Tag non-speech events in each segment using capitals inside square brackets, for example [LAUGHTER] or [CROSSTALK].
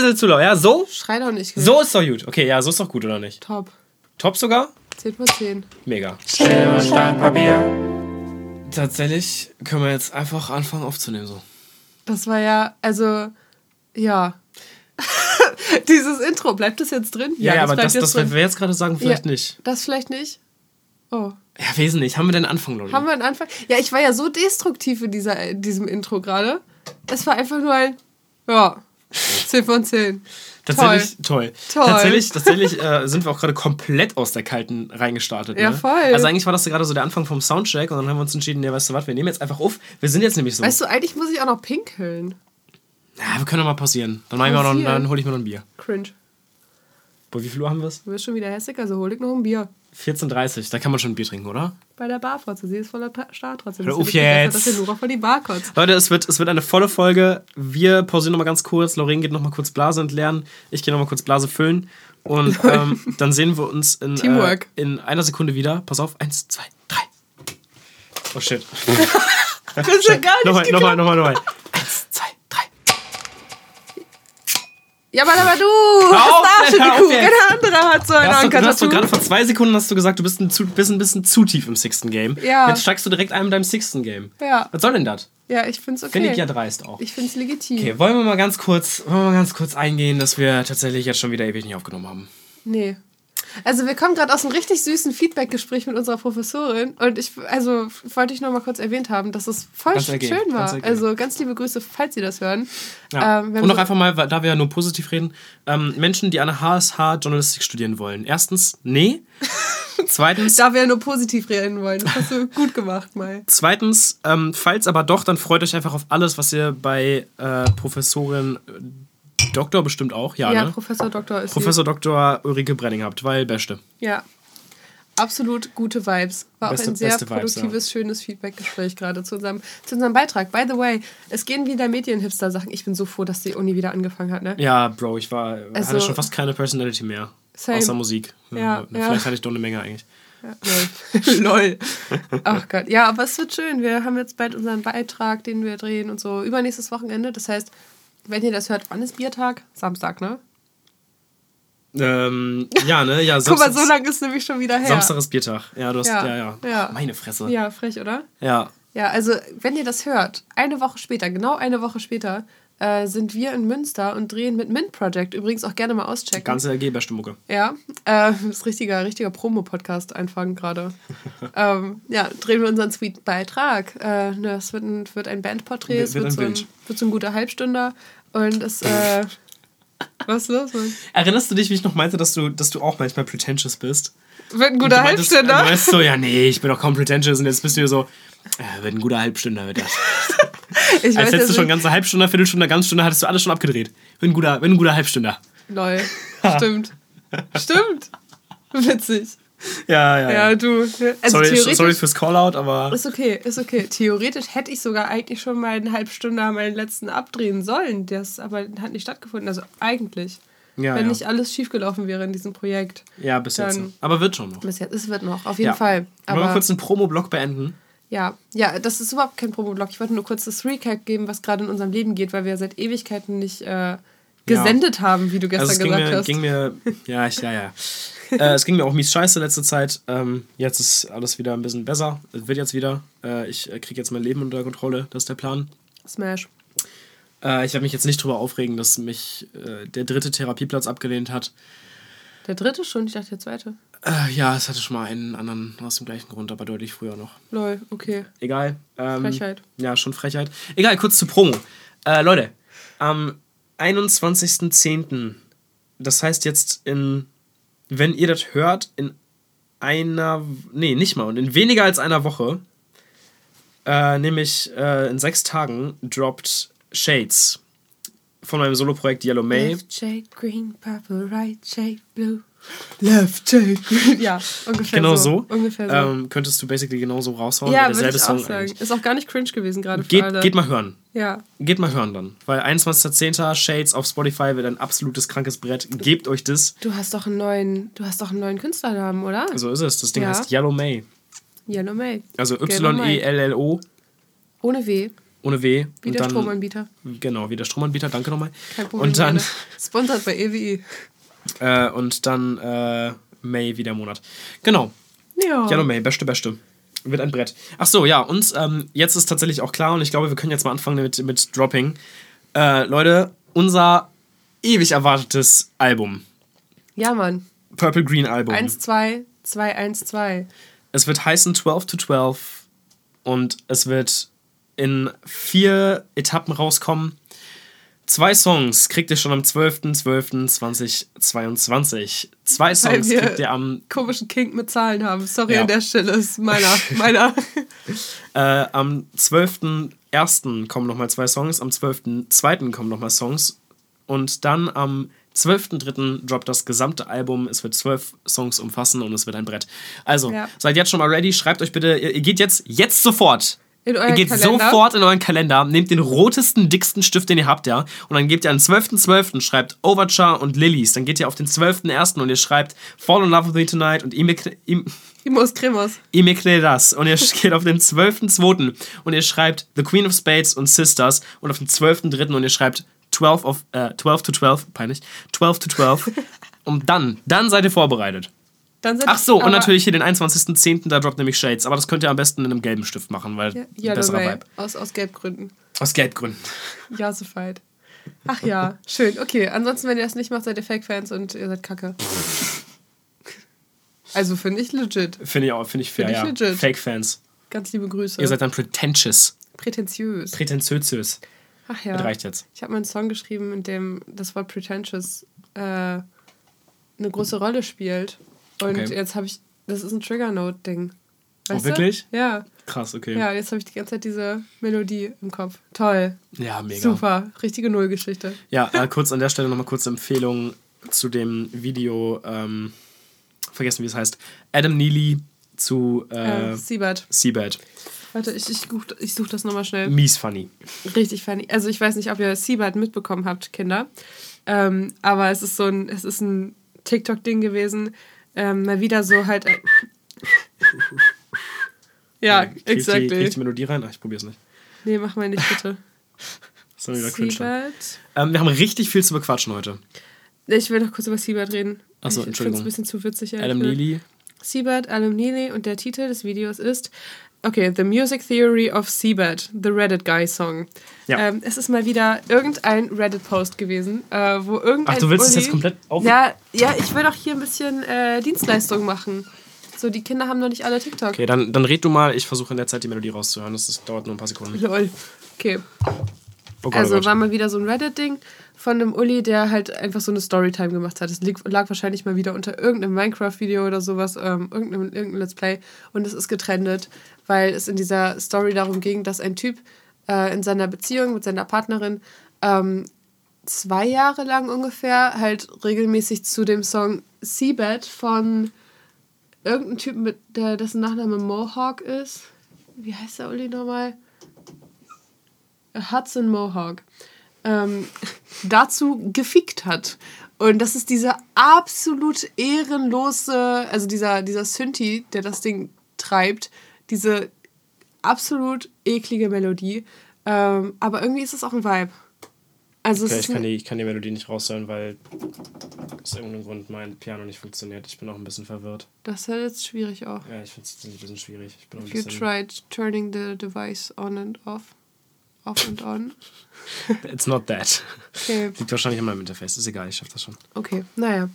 bisschen zu laut. Ja, so? Schrei doch nicht. gell? So ist doch gut. Okay, ja, so ist doch gut, oder nicht? Top. Top sogar? 10 von 10. Mega. Schere, Stein, Papier. Tatsächlich können wir jetzt einfach anfangen aufzunehmen so. Das war ja, also, ja. [LAUGHS] Dieses Intro, bleibt das jetzt drin? Ja, ja aber das, jetzt das werden drin. wir jetzt gerade sagen, vielleicht Ja. nicht. Das vielleicht nicht? Oh. Ja, wesentlich. Haben wir denn Anfang, Lolli? Haben wir einen Anfang? Ja, ich war ja so destruktiv in dieser, in diesem Intro gerade. Es war einfach nur ein, ja, 10 von 10. Tatsächlich toll. Toll. Tatsächlich, tatsächlich äh, sind wir auch gerade komplett aus der kalten reingestartet. Ja, ne? voll. Also eigentlich war das gerade so der Anfang vom Soundcheck und dann haben wir uns entschieden, ja, weißt du was, wir nehmen jetzt einfach auf. Wir sind jetzt nämlich so. Weißt du, eigentlich muss ich auch noch pinkeln. ja, wir können doch mal pausieren. Dann, noch, Pausieren? dann hole ich mir noch ein Bier. Cringe. Boah, wie viel Uhr haben wir es? Du bist schon wieder hässlich, also hol ich noch ein Bier. 14.30 da kann man schon ein Bier trinken, oder? Bei der Barfotze. Sie ist voller Ta- Start trotzdem. Hör auf nicht besser, jetzt. Dass Nora vor die Bar kotzt. Leute, es wird, es wird eine volle Folge. Wir pausieren nochmal ganz kurz. Lauren geht nochmal kurz Blase entleeren. Ich gehe nochmal kurz Blase füllen. Und ähm, dann sehen wir uns in, äh, in einer Sekunde wieder. Pass auf. Eins, zwei, drei. Oh shit. Das ist ja gar [LAUGHS] nicht Nochmal, nochmal, nochmal, nochmal. Ja, aber, aber du hast auf, Arsch in die hör auf Kuh. jetzt. Kein anderer hat so ein Du hast, du hast doch Anker-Tattoo. gerade vor zwei Sekunden hast du gesagt, du bist ein, zu, bist ein bisschen zu tief im Sixten Game. Ja. Jetzt steigst du direkt ein mit deinem Sixten Game. Ja. Was soll denn das? Ja, ich find's okay. Finde ich ja dreist auch. Ich find's legitim. Okay, wollen wir mal ganz kurz, wollen wir mal ganz kurz eingehen, dass wir tatsächlich jetzt schon wieder ewig nicht aufgenommen haben. Nee. Also wir kommen gerade aus einem richtig süßen Feedback-Gespräch mit unserer Professorin und ich, also wollte ich noch mal kurz erwähnt haben, dass es voll Ganz schön ergeben, ganz war. ergeben. Also ganz liebe Grüße, falls Sie das hören. Ja. Ähm, Und noch einfach mal, da wir ja nur positiv reden, ähm, Menschen, die an der HSH Journalistik studieren wollen. Erstens, nee. [LAUGHS] Zweitens, da wir ja nur positiv reden wollen. Das hast du gut gemacht, Mai. zweitens ähm, falls aber doch, dann freut euch einfach auf alles, was ihr bei äh, Professorin Doktor bestimmt auch, ja, Ja, ne? Professor Doktor ist Professor Dr. Ulrike Brenning habt, weil beste. Ja. Absolut gute Vibes. War Beste- auch ein sehr beste Vibes, produktives, schönes Feedback-Gespräch gerade zu unserem, zu unserem Beitrag. By the way, es gehen wieder Medienhipster-Sachen. Ich bin so froh, dass die Uni wieder angefangen hat, ne? Ja, Bro, ich war, Also- hatte schon fast keine Personality mehr. Same. Außer Musik. Ja, Vielleicht ja. hatte ich doch eine Menge eigentlich. Ja, lol. [LAUGHS] lol. Ach Gott. Ja, aber es wird schön. Wir haben jetzt bald unseren Beitrag, den wir drehen und so. Übernächstes Wochenende. Das heißt, wenn ihr das hört, wann ist Biertag? Samstag, ne? Ähm, ja, ne? Ja, [LAUGHS] Guck mal, Samstag, so lange ist nämlich schon wieder her. Samstag ist Biertag. Ja, du hast, ja, Ja, ja. ja. Meine Fresse. Ja, frech, oder? Ja. Ja, also wenn ihr das hört, eine Woche später, genau eine Woche später, äh, sind wir in Münster und drehen mit Mint Project. Übrigens auch gerne mal auschecken. Ganze LG, beste Mucke. Ja, äh, das [LAUGHS] ist richtiger, richtiger Promo-Podcast einfangen gerade. [LAUGHS] ähm, ja, drehen wir unseren sweet Beitrag. Äh, ne, es wird ein, wird ein Bandporträt, es wird wird, ein so ein, wird so ein guter Halbstünder und es, äh, [LAUGHS] was ist los? Mann? Erinnerst du dich, wie ich noch meinte, dass du, dass du auch manchmal pretentious bist? Wird ein guter Halbstünder. Du meinst so, ja, nee, ich bin doch kaum pretentious und jetzt bist du hier so, ja, wird ein guter Halbstünder, wird das. [LAUGHS] Ich Als hättest du schon ganze Halbstunde, Viertelstunde, ganze Stunde, hattest du alles schon abgedreht. Wird ein guter, wird ein guter Halbstünder. Lol. [LAUGHS] Stimmt. Stimmt. Witzig. Ja, ja. Ja, du. Also sorry, sorry fürs Callout, aber Ist okay, ist okay. Theoretisch hätte ich sogar eigentlich schon mal eine halbe Stunde meinen letzten abdrehen sollen. Das aber hat nicht stattgefunden. Also eigentlich. ja, wenn ja. nicht alles schiefgelaufen wäre in diesem Projekt. ja, bis jetzt. Aber wird schon noch. Bis jetzt, es wird noch, auf jeden Ja. Fall. Wollen wir kurz einen Promo-Block beenden? ja, ja, das ist überhaupt kein Promo-Blog. Ich wollte nur kurz das Recap geben, was gerade in unserem Leben geht, weil wir seit Ewigkeiten nicht äh, gesendet haben, wie du gestern Also gesagt mir, hast. ging mir, ja, ich, ja, ja. äh, es ging mir auch mies scheiße letzte Zeit. Ähm, jetzt ist alles wieder ein bisschen besser. Es wird jetzt wieder. Äh, ich äh, kriege jetzt mein Leben unter Kontrolle. Das ist der Plan. Smash. Äh, ich werde mich jetzt nicht drüber aufregen, dass mich äh, der dritte Therapieplatz abgelehnt hat. Der dritte schon, ich dachte der zweite. Äh, ja, es hatte schon mal einen anderen aus dem gleichen Grund, aber deutlich früher noch. Lol, okay. Egal. Ähm, Frechheit. Ja, schon Frechheit. Egal, kurz zur Promo. Leute, am 21.10., das heißt jetzt in, wenn ihr das hört, in einer, nee, nicht mal, und in weniger als einer Woche, äh, nämlich äh, in sechs Tagen, droppt Shades von meinem Soloprojekt Yellow May. Left shade green, purple, right shade blue. Left green. [LAUGHS] Ja, ungefähr Genau so. so. Ungefähr so. Ähm, könntest du basically genauso raushauen. ja, würde ich auch Song sagen. eigentlich. Ist auch gar nicht cringe gewesen gerade für Geht, alle. geht mal hören. Ja, Geht mal hören dann. Weil 21.10. Shades auf Spotify wird ein absolutes krankes Brett. Gebt euch das. du hast doch einen neuen, du hast doch einen neuen Künstlernamen, oder? So ist es. Das Ding Ja. heißt Yellow May. Yellow May. Also. Y-E-L-L-O. Ohne W. ohne W. Wie und der dann, Stromanbieter. Genau, wie der Stromanbieter, danke nochmal. Kein Problem. Und dann. Sponsert bei EWI. Äh, und dann äh, May wie der Monat. Genau. Ja. Yellow May, beste, beste. Wird ein Brett. Ach so, ja, und ähm, jetzt ist tatsächlich auch klar und ich glaube, wir können jetzt mal anfangen mit, mit Dropping. Äh, Leute, unser ewig erwartetes Album. Ja, Mann. Purple Green Album. 1, 2, 2, 1, 2. Es wird heißen 12 to 12 und es wird in vier Etappen rauskommen. Zwei Songs kriegt ihr schon am 12.12.2022. Zwei Songs kriegt ihr am, komischen Kink mit Zahlen haben. Sorry Ja. an der Stelle, ist meiner. [LAUGHS] meiner. äh, am 12.01. kommen nochmal zwei Songs, am 12.02. kommen nochmal Songs und dann am 12.03. droppt das gesamte Album. Es wird zwölf Songs umfassen und es wird ein Brett. Also, Ja. seid jetzt schon mal ready. Schreibt euch bitte, ihr, ihr geht jetzt, jetzt sofort In euren geht Kalender. sofort in euren Kalender, nehmt den rotesten, dicksten Stift, den ihr habt, ja, und dann gebt ihr am 12.12. schreibt Overture und Lilies. Dann geht ihr auf den 12.01. und ihr schreibt Fall in Love with Me Tonight und Ime Im- Imos Kremos. Ime das. Und ihr [LAUGHS] geht auf den 12.02. und ihr schreibt The Queen of Spades und Sisters und auf den 12.03. und ihr schreibt 12, of, äh, 12 to 12, peinlich, 12 to 12. [LAUGHS] und dann, dann seid ihr vorbereitet. Ach so, und natürlich hier den 21.10. da droppt nämlich Shades. Aber das könnt ihr am besten in einem gelben Stift machen, weil Ja, Yellow besserer May. Vibe. Aus, aus Gelbgründen. Aus Gelbgründen. Ja, so fight. Ach ja, schön. Okay, ansonsten, wenn ihr das nicht macht, seid ihr Fake-Fans und ihr seid kacke. [LAUGHS] Also finde ich legit. Finde ich auch, finde ich fair, Finde ich ja. Fake-Fans. Ganz liebe Grüße. Ihr seid dann pretentious. prätentiös. Prätentiös. Ach ja. Das reicht jetzt. Ich habe mal einen Song geschrieben, in dem das Wort pretentious äh, eine große Rolle spielt. Und Okay. jetzt habe ich, das ist ein Trigger-Note-Ding. Oh, Weißt wirklich? Du? Ja. Krass, okay. Ja, jetzt habe ich die ganze Zeit diese Melodie im Kopf. Toll. Ja, mega. Super. Richtige Nullgeschichte. Ja, äh, kurz an der Stelle nochmal kurze Empfehlung zu dem Video, ähm, vergessen wie es heißt, Adam Neely zu äh, Äh, Siebert. Seabed. Warte, ich, ich, ich suche das nochmal schnell. Mies funny. Richtig funny. Also ich weiß nicht, ob ihr Seabird mitbekommen habt, Kinder. Ähm, aber es ist so ein, es ist ein TikTok-Ding gewesen. Ähm, mal wieder so halt. Äh, [LAUGHS] ja, Krieg ich die, krieg exactly. ich die Melodie rein? Ach, ich probier's nicht. Nee, mach mal nicht, bitte. [LAUGHS] Ist wieder cringe. Ähm, wir haben richtig viel zu bequatschen heute. Ich will noch kurz über Seabird reden. Ach so, ich Entschuldigung. es ein bisschen zu witzig. Adam. Neely. Seabird, Adam Neely und der Titel des Videos ist Okay, The Music Theory of Seabird, The Reddit Guy Song. Ja. Ähm, es ist mal wieder irgendein Reddit-Post gewesen, äh, wo irgendein Ach, du willst es Uli- jetzt komplett auf... Ja, ja, ich will doch hier ein bisschen äh, Dienstleistung machen. So, die Kinder haben noch nicht alle TikTok. Okay, dann, dann red du mal. Ich versuche in der Zeit die Melodie rauszuhören. Das, ist, dauert nur ein paar Sekunden. Lol. Okay. Oh Gott, Also oh Gott. war mal wieder so ein Reddit-Ding von einem Uli, der halt einfach so eine Storytime gemacht hat. Es lag, wahrscheinlich mal wieder unter irgendeinem Minecraft-Video oder sowas, ähm, irgendeinem, irgendeinem Let's Play. Und es ist getrennt, weil es in dieser Story darum ging, dass ein Typ äh, in seiner Beziehung mit seiner Partnerin ähm, zwei Jahre lang ungefähr halt regelmäßig zu dem Song Seabed von irgendeinem Typen, mit, der, dessen Nachname Mohawk ist. Wie heißt der Uli nochmal? Hudson Mohawk ähm, dazu gefickt hat. Und das ist dieser absolut ehrenlose, also dieser, dieser Synthi, der das Ding treibt, diese absolut eklige Melodie. Ähm, aber irgendwie ist es auch ein Vibe. Also Okay, ich kann, die, ich kann die Melodie nicht raushören, weil aus irgendeinem Grund mein Piano nicht funktioniert. Ich bin auch ein bisschen verwirrt. das ist jetzt schwierig auch. Ja, ich finde es ein bisschen schwierig. Ich bin auch ein If you bisschen, tried turning the device on and off, off and on. It's not that. Okay, Liegt wahrscheinlich an meinem Interface. Ist egal, ich schaff das schon. okay, naja.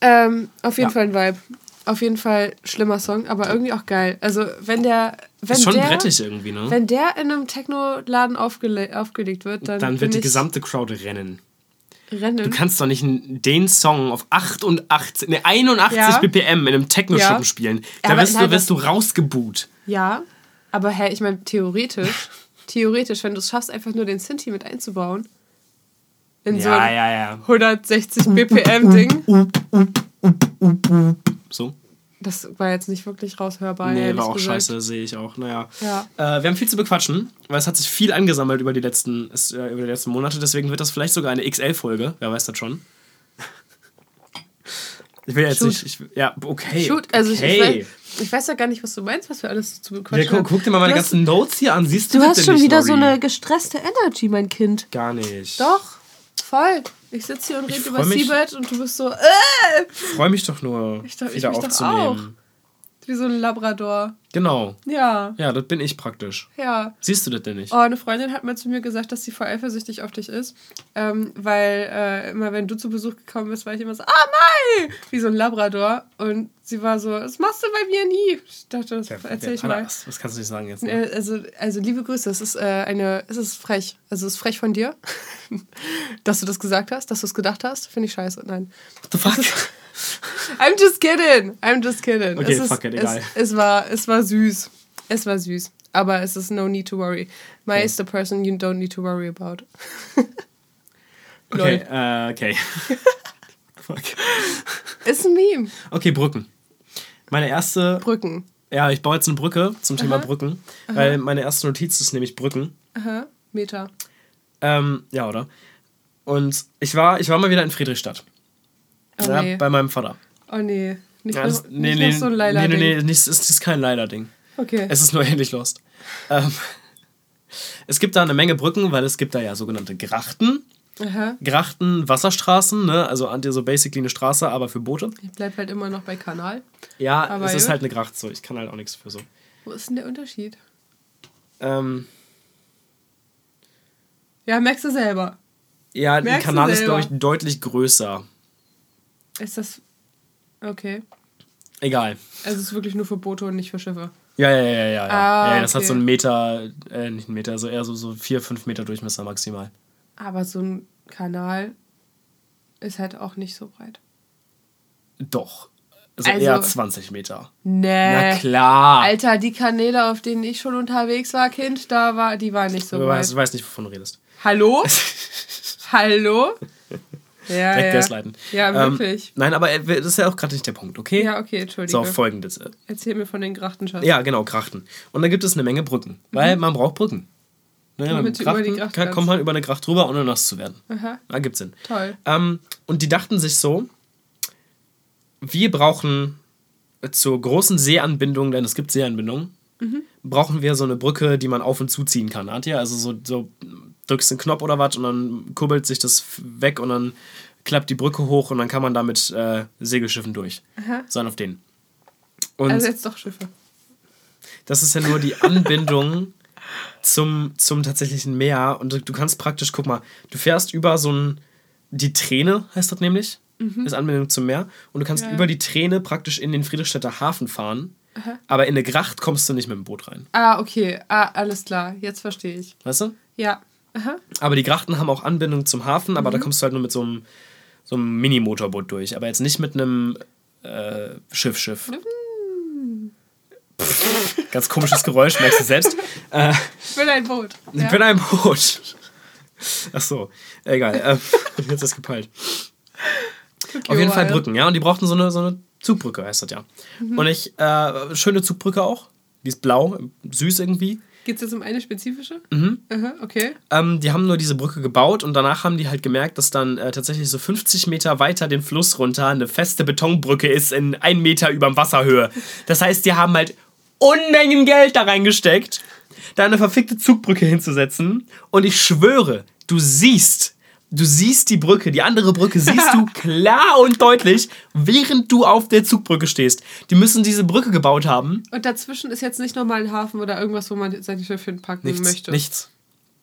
Ähm, auf jeden Ja. Fall ein Vibe. Auf jeden Fall schlimmer Song, aber irgendwie auch geil. Also wenn der, wenn ist schon der, brettig irgendwie, ne? wenn der in einem Techno-Laden aufgele aufgelegt wird, dann, Dann wird die gesamte Crowd rennen. rennen. Du kannst doch nicht den Song auf 88, ne, 81 Ja. BPM in einem Techno-Schuppen Ja. spielen. Da wirst, du, wirst du rausgebuht. Ja, aber hä, ich meine theoretisch, [LAUGHS] theoretisch, wenn du es schaffst, einfach nur den Synthi mit einzubauen in so Ja, ein ja, ja. 160 BPM Ding, So? das war jetzt nicht wirklich raushörbar. Nee, war auch gesagt. scheiße, sehe ich auch. Naja. Ja. Äh, wir haben viel zu bequatschen, weil es hat sich viel angesammelt über die letzten, äh, über die letzten Monate. Deswegen wird das vielleicht sogar eine XL-Folge. Wer weiß das schon. Ich will jetzt Shoot. nicht. Ich, ja, okay. Shoot, also okay. ich, ich, weiß, ich weiß ja gar nicht, was du meinst, was wir alles zu Ja, bequatschen. guck, guck dir mal meine ganzen Notes hier an. Siehst du Du hast schon nicht, wieder so Lori? eine gestresste Energy, mein Kind. Gar nicht. Doch, voll. Ich sitze hier und Ich rede über mich- Seabed und du bist so, äh, Ich freue mich doch nur, Ich doch- ich wieder mich doch aufzunehmen. Wie so ein Labrador. Genau. Ja, Ja, das bin ich praktisch. ja. Siehst du das denn nicht? Oh, eine Freundin hat mal zu mir gesagt, dass sie voll eifersüchtig auf dich ist. Ähm, weil äh, immer, wenn du zu Besuch gekommen bist, war ich immer so, ah, Mai! Wie so ein Labrador. Und sie war so, das machst du bei mir nie. Ich dachte, das erzähl ich Hanna, mal. Was, was kannst du nicht sagen jetzt? Ne? Äh, Also, also liebe Grüße, es ist äh, eine, es ist frech. Also es ist frech von dir, [LAUGHS] dass du das gesagt hast, dass du es gedacht hast. Finde ich scheiße. Nein. What the fuck? I'm just kidding. I'm just kidding. Okay, es ist, fuck it, es, egal. es war, es war süß. Es war süß. Aber es ist no need to worry. Mai is the person you don't need to worry about. [LAUGHS] Okay, äh, okay. [LAUGHS] fuck. Ist ein Meme. Okay, Brücken. Meine erste. Brücken. Ja, ich baue jetzt eine Brücke zum Thema Aha. Brücken, weil meine erste Notiz ist nämlich Brücken. Aha. Meter. Ähm, ja, oder? Und ich war, ich war mal wieder in Friedrichstadt. Oh ja, nee. bei meinem Vater. Oh nee. Nicht, Ja, noch, das, nee, nicht nee, noch so ein nee, Leila nee, nee, nicht, es ist kein Leila-Ding. Okay. Es ist nur ähnlich lost. Ähm, [LAUGHS] es gibt da eine Menge Brücken, weil es gibt da ja sogenannte Grachten. Aha. Grachten, Wasserstraßen, ne? also so basically eine Straße, aber für Boote. Ich bleib halt immer noch bei Kanal. Ja, Aber es ist halt eine Gracht so. Ich kann halt auch nichts für so. Wo ist denn der Unterschied? Ähm, Ja, merkst du selber. ja, Merkst du Kanal ist, glaube ich, deutlich größer. Ist das. Okay. Egal. Also es ist wirklich nur für Boote und nicht für Schiffe. Ja, ja, ja, ja. ja. Ah, ja, ja das hat okay. so einen Meter, äh, nicht einen Meter, also eher so, so vier, fünf Meter Durchmesser maximal. Aber so ein Kanal ist halt auch nicht so breit. Doch. Also, Also- eher 20 Meter. Nee. Na klar. Alter, die Kanäle, auf denen ich schon unterwegs war, Kind, da war, die waren nicht so du, weißt, breit. du weißt nicht, wovon du redest. Hallo? [LAUGHS] Hallo? Ja, Direkt ja. gaslighten. Ja, Ähm, wirklich. nein, aber äh, das ist ja auch gerade nicht der Punkt, okay? ja, okay, entschuldige. So, folgendes. Erzähl mir von den Grachtenschatz. Ja, genau, Grachten. Und da gibt es eine Menge Brücken, weil man braucht Brücken. Ne, Damit mit über Grachten Gracht kann, kommt man über eine Gracht drüber, ohne nass zu werden. Aha, Da gibt's Sinn. toll. Ähm, und die dachten sich so, wir brauchen zur großen Seeanbindung, denn es gibt Seeanbindungen, Mhm. brauchen wir so eine Brücke, die man auf und zuziehen kann. Hat ihr? Also so, so drückst einen Knopf oder was und dann kurbelt sich das weg und dann klappt die Brücke hoch und dann kann man da mit äh, Segelschiffen durch. Aha. Sein auf denen. Und Also jetzt doch Schiffe. das ist ja nur die Anbindung [LAUGHS] zum, zum tatsächlichen Meer. Und du, du kannst praktisch, guck mal, du fährst über so ein, die Träne heißt das nämlich, ist Anbindung zum Meer. Und du kannst Mhm. Ja. über die Träne praktisch in den Friedrichstädter Hafen fahren. Aber in eine Gracht kommst du nicht mit dem Boot rein. Ah, okay. Ah, alles klar. Jetzt verstehe ich. Weißt du? Ja. Aha. Aber die Grachten haben auch Anbindung zum Hafen, Mhm. aber da kommst du halt nur mit so einem, so einem Mini-Motorboot durch. Aber jetzt nicht mit einem äh, Schiff-Schiff. Mhm. Pff, Ganz komisches Geräusch, merkst du selbst. [LAUGHS] Äh, Ich will ein Boot. Ich Ja. bin ein Boot. Ach so, egal. Ähm, [LAUGHS] jetzt ist gepeilt. Tokyo Auf jeden Fall. Brücken, ja. Und die brauchten so eine, so eine Zugbrücke, heißt das ja. Mhm. Und ich, äh, schöne Zugbrücke auch. Die ist blau, süß irgendwie. Geht es jetzt um eine spezifische? Mhm. Aha, okay. Ähm, die haben nur diese Brücke gebaut und danach haben die halt gemerkt, dass dann äh, tatsächlich so 50 Meter weiter den Fluss runter eine feste Betonbrücke ist in ein Meter überm Wasserhöhe. Das heißt, die haben halt Unmengen Geld da reingesteckt, da eine verfickte Zugbrücke hinzusetzen. Und ich schwöre, du siehst, du siehst die Brücke, die andere Brücke siehst du [LAUGHS] klar und deutlich, während du auf der Zugbrücke stehst. Die müssen diese Brücke gebaut haben. Und dazwischen ist jetzt nicht nochmal ein Hafen oder irgendwas, wo man seine Schiffe hinpacken Nichts, möchte. nichts.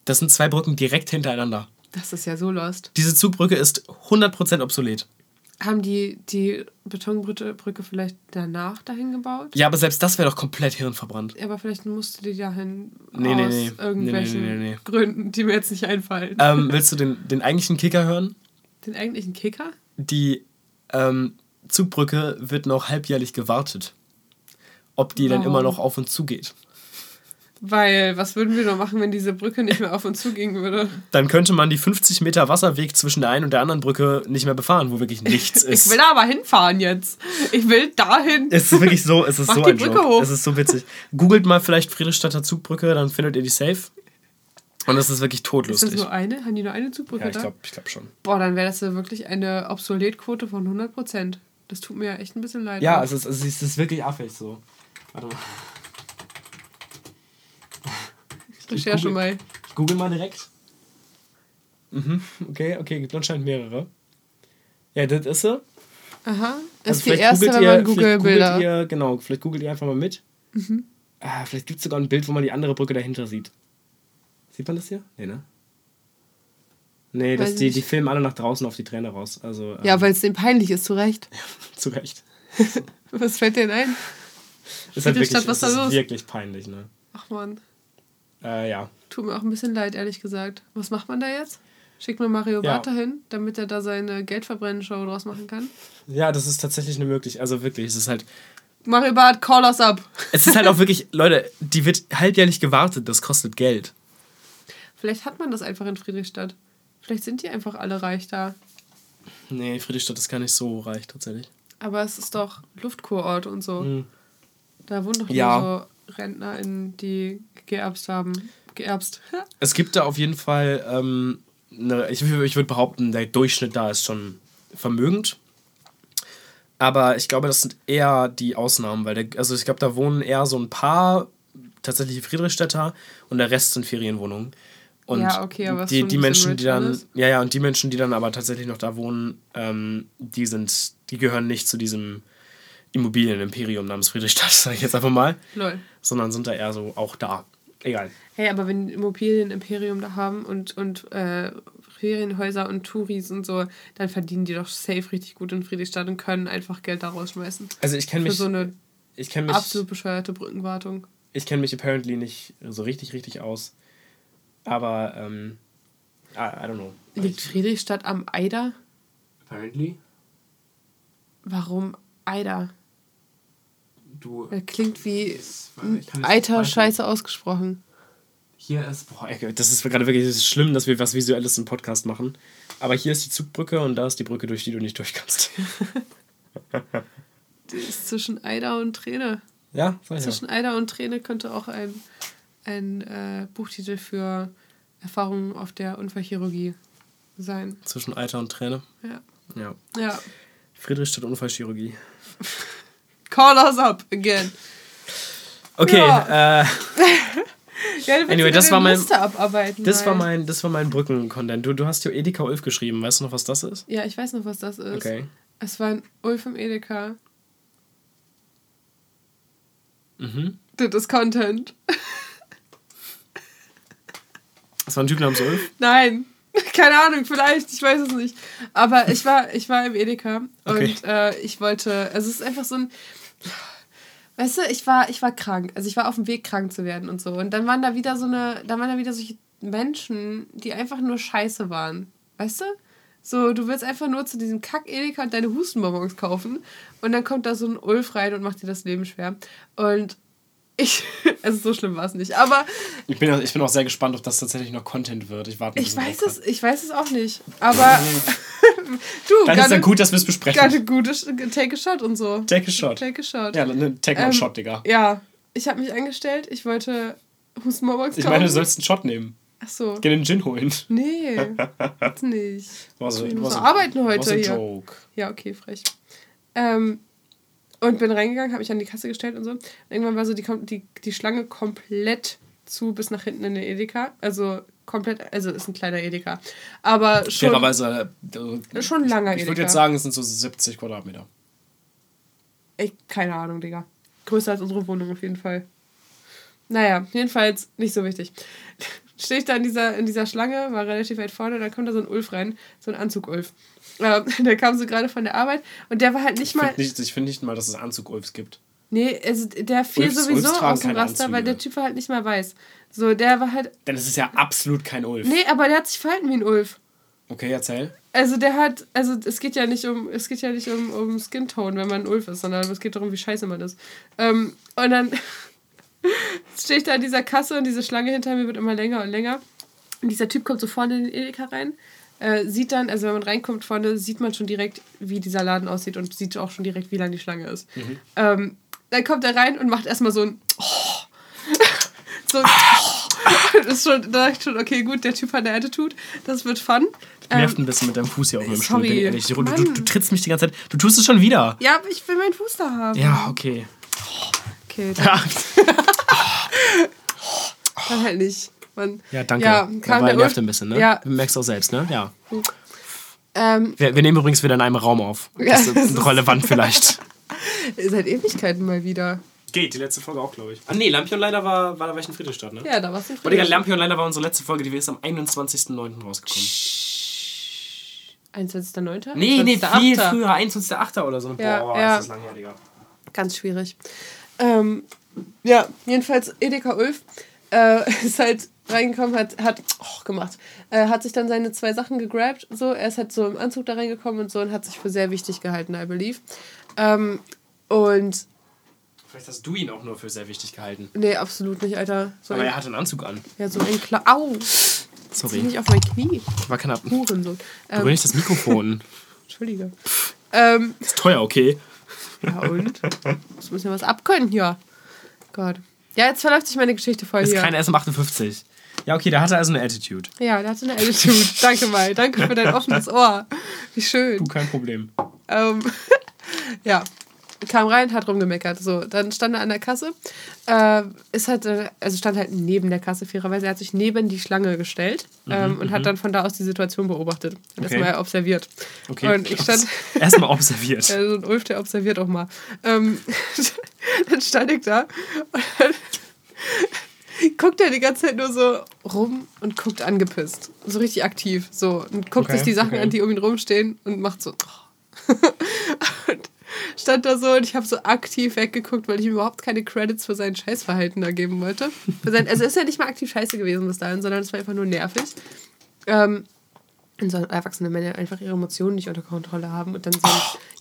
Das sind zwei Brücken direkt hintereinander. Das ist ja so lost. Diese Zugbrücke ist 100% obsolet. Haben die die Betonbrücke Brücke vielleicht danach dahin gebaut? Ja, aber selbst das wäre doch komplett hirnverbrannt. Aber vielleicht musste die dahin Nee, aus nee. irgendwelchen Nee, nee, nee. Gründen, die mir jetzt nicht einfallen. Ähm, willst du den, den eigentlichen Kicker hören? Den eigentlichen Kicker? Die ähm, Zugbrücke wird noch halbjährlich gewartet. Ob die dann Warum? immer noch auf und zu geht. Weil, was würden wir noch machen, wenn diese Brücke nicht mehr auf uns zugehen würde? Dann könnte man die 50 Meter Wasserweg zwischen der einen und der anderen Brücke nicht mehr befahren, wo wirklich nichts [LAUGHS] ist. Ich will da aber hinfahren jetzt. Ich will dahin. es ist wirklich so, es ist Mach so die ein Brücke Joke. hoch. Es ist so witzig. Googelt mal vielleicht Friedrichstadter Zugbrücke, dann findet ihr die safe. Und es ist wirklich Ist das nur eine? Haben die nur eine Zugbrücke Ja, ich glaube ich glaub schon. Boah, dann wäre das ja wirklich eine Obsoletquote von 100%. Das tut mir ja echt ein bisschen leid. Ja, es ist, es ist, es ist wirklich affig so. Warte mal. Recherche google- mal. Ich google mal direkt. Mhm, okay, okay, gibt anscheinend mehrere. Ja, das ist sie. Aha. Das Also ist die vielleicht erste, googelt wenn ihr- man Google-Bilder. Genau, vielleicht googelt ihr einfach mal mit. Mhm. Ah, vielleicht gibt es sogar ein Bild, wo man die andere Brücke dahinter sieht. Sieht man das hier? Nee, ne? Nee, das, die, die filmen alle nach draußen auf die Träne raus. Also, Ja, ähm, weil es denen peinlich ist, zu Recht. [LAUGHS] zu Recht. Was fällt denen ein? Ist halt wirklich, was es da ist los? wirklich peinlich, ne? Ach man, Äh, ja. tut mir auch ein bisschen leid, ehrlich gesagt. Was macht man da jetzt? Schickt man Mario Ja. Barth dahin, damit er da seine Geldverbrennen-Show draus machen kann? Ja, das ist tatsächlich eine Möglichkeit. Also wirklich, es ist halt. Mario Barth, call us up! Es ist halt auch [LAUGHS] wirklich, Leute, die wird halbjährlich gewartet, das kostet Geld. Vielleicht hat man das einfach in Friedrichstadt. Vielleicht sind die einfach alle reich da. Nee, Friedrichstadt ist gar nicht so reich tatsächlich. Aber es ist doch Luftkurort und so. Hm. Da wohnen doch Ja. nur so RentnerInnen, die geerbst haben. Geerbst. [LAUGHS] Es gibt da auf jeden Fall, ähm, eine, ich, ich würde behaupten, der Durchschnitt da ist schon vermögend. Aber ich glaube, das sind eher die Ausnahmen, weil der, also ich glaube, da wohnen eher so ein paar tatsächliche Friedrichstädter und der Rest sind Ferienwohnungen. Und Ja, okay, aber ist die, die Menschen, die dann, alles. ja, ja, und die Menschen, die dann aber tatsächlich noch da wohnen, ähm, die sind, die gehören nicht zu diesem Immobilienimperium namens Friedrichstadt, [LAUGHS] sage ich jetzt einfach mal, Lol. sondern sind da eher so auch da. Egal. Hey, aber wenn Immobilienimperium da haben und, und äh, Ferienhäuser und Touris und so, dann verdienen die doch safe richtig gut in Friedrichstadt und können einfach Geld da rausschmeißen. Also ich kenne Für mich, so eine ich kenne mich, absolut bescheuerte Brückenwartung. ich kenne mich apparently nicht so richtig, richtig aus. Aber, ähm, I, I don't know. Liegt Friedrichstadt am Eider? Apparently? Warum Eider? Du. Das klingt wie Eiter scheiße ausgesprochen. Hier ist, boah, ey, das ist gerade wirklich das schlimm, dass wir was Visuelles im Podcast machen. Aber hier ist die Zugbrücke und da ist die Brücke, durch die du nicht durch kannst. [LAUGHS] Die ist zwischen Eider und Träne. ja, sag ich ja. Zwischen Eider und Träne könnte auch ein, ein äh, Buchtitel für Erfahrungen auf der Unfallchirurgie sein. Zwischen Eiter und Träne. Ja. Ja. Ja. Friedrichstadt Unfallchirurgie. [LAUGHS] Call us up again. Okay, Ja. äh, [LAUGHS] Ja, Anyway, das war mein- abarbeiten. das, war mein, das war mein Brücken-Content. Du, du hast ja Edeka Ulf geschrieben. Weißt du noch, was das ist? Ja, ich weiß noch, was das ist. Okay. Es war ein Ulf im Edeka. Mhm. Das ist Content. [LAUGHS] Das war ein Typ namens Ulf. Nein. [LAUGHS] Keine Ahnung, vielleicht, ich weiß es nicht. Aber ich war, ich war im Edeka Okay. und äh, ich wollte, also es ist einfach so ein, weißt du, ich war, ich war krank. Also ich war auf dem Weg, krank zu werden und so. Und dann waren da wieder so eine, dann waren da wieder solche Menschen, die einfach nur scheiße waren. Weißt du? So, du willst einfach nur zu diesem Kack-Edeka und deine Hustenbonbons kaufen. Und dann kommt da so ein Ulf rein und macht dir das Leben schwer. Und ich, [LAUGHS] also so schlimm war es nicht. Aber Ich bin, ich bin auch sehr gespannt, ob das tatsächlich noch Content wird. Ich warte ich weiß es, ich weiß es auch nicht. Aber [LAUGHS] du, Dann ist dann gut, dass wir es besprechen. gerade gute Take a Shot und so. Take a shot. Take a Shot. Ja, ne, take Ähm, einen Shot, Digga. Ja, ich habe mich angestellt. Ich wollte Hustenbonbons kaufen. Ich meine, du sollst einen Shot nehmen. Ach so. Geh den Gin holen. Nee, [LAUGHS] jetzt nicht. Was, Ich was, muss noch arbeiten heute was a hier. joke. Ja, okay, frech. Ähm, und bin reingegangen, habe mich an die Kasse gestellt und so. Und irgendwann war so die, die, die Schlange komplett zu bis nach hinten in den Edeka. Also komplett, also ist ein kleiner Edeka. Aber schon. Fairerweise. äh, Schon langer Ich, ich würde Edeka. jetzt sagen, es sind so 70 Quadratmeter. Ey, keine Ahnung, Digga. Größer als unsere Wohnung auf jeden Fall. Naja, jedenfalls nicht so wichtig. [LAUGHS] Stehe ich da in dieser, in dieser Schlange, war relativ weit vorne, dann kommt da so ein Ulf rein, so ein Anzug-Ulf. [LAUGHS] Ähm, der kam so gerade von der Arbeit und der war halt nicht Ich mal. finde nicht, ich find nicht mal, dass es Anzug-Ulfs gibt. Nee, also der fiel Ulfs- sowieso Ulfs aus dem Raster, weil der Typ war halt nicht mal weiß. So, der war halt. Denn es ist ja absolut kein Ulf. Nee, aber der hat sich verhalten wie ein Ulf. Okay, erzähl. Also der hat, also es geht ja nicht um, es geht ja nicht um, um Skin Tone, wenn man ein Ulf ist, sondern es geht darum, wie scheiße man ist. Ähm, und dann [LAUGHS] stehe ich da an dieser Kasse und diese Schlange hinter mir wird immer länger und länger. Und dieser Typ kommt so vorne in den Edeka rein, äh, sieht dann, also wenn man reinkommt vorne, sieht man schon direkt, wie dieser Laden aussieht und sieht auch schon direkt, wie lang die Schlange ist. Ähm, dann kommt er rein und macht erstmal so ein [LAUGHS] so ein [LAUGHS] das ist schon, da dachte ich schon, okay, gut, der Typ hat eine Attitude, das wird fun, Nervt ein bisschen mit deinem Fuß hier auf meinem Stuhl, bin ehrlich. Du, du, du, trittst mich die ganze Zeit. Du tust es schon wieder. Ja, aber ich will meinen Fuß da haben. Ja, okay. Okay, dann, Ja, [LAUGHS] dann halt nicht. Man, ja danke. Ja, Ja, kam war, der nervt ein bisschen, ne? Ja. Du merkst auch selbst, ne? Ja. ähm, Wir, wir nehmen übrigens wieder in einem Raum auf. Ja, Das ist das ist- relevant vielleicht. [LAUGHS] seit Ewigkeiten mal wieder. Geht, die letzte Folge auch, glaube ich. Ah, nee, Lampion-Leiter war, war, da war ich in Friedrichstadt, ne? Ja, da warst du Oh, Digga, Lampion-Leiter war unsere letzte Folge, die ist am 21.09. rausgekommen. 21.09.? Nee, nee, 21.08.. viel früher, 21.08. oder so. Ja, Boah, ja. ist das lang her, Digga. Ganz schwierig. Ähm, ja, jedenfalls Edeka Ulf äh, [LAUGHS] ist halt reingekommen, hat, hat oh, gemacht, äh, hat sich dann seine zwei Sachen gegrabt, so, er ist halt so im Anzug da reingekommen und so und hat sich für sehr wichtig gehalten, I believe. Ähm, und, Vielleicht hast du ihn auch nur für sehr wichtig gehalten. nee, absolut nicht, Alter. So Aber ein, er hatte einen Anzug an. ja, so ein Kla Au! Zieh Sorry. nicht auf mein Knie. War knapp. Hurensohn. Berühr Ähm, nicht das Mikrofon. [LAUGHS] Entschuldige. Ähm, Ist teuer, okay? ja und? Das müssen wir was abkönnen hier. Gott. Ja, jetzt verläuft sich meine Geschichte voll Ist hier. kein SM58. Ja, okay, der hatte also eine Attitude. Ja, der hatte eine Attitude. [LAUGHS] Danke mal. Danke für dein offenes Ohr. Wie schön. Du, kein Problem. Ähm, [LAUGHS] ja. Kam rein, hat rumgemeckert. So, dann stand er an der Kasse. Äh, ist halt, äh, also stand halt neben der Kasse, fairerweise. Er hat sich neben die Schlange gestellt ähm, und hat dann von da aus die Situation beobachtet. Mhm, Okay. erstmal observiert. Okay. Und ich stand. [LAUGHS] Erstmal observiert. [LAUGHS] Ja, so ein Ulf, der observiert auch mal. Ähm, [LAUGHS] dann stand ich da und dann guckt er die ganze Zeit nur so rum und guckt angepisst. So richtig aktiv. So. Und guckt Okay, sich die Sachen okay. an, die um ihn rumstehen und macht so. Stand da so und ich habe so aktiv weggeguckt, weil ich ihm überhaupt keine Credits für sein Scheißverhalten da geben wollte. Sein, also ist ja nicht mal aktiv scheiße gewesen bis dahin, sondern es war einfach nur nervig. Ähm, und so erwachsene Männer einfach ihre Emotionen nicht unter Kontrolle haben und dann so.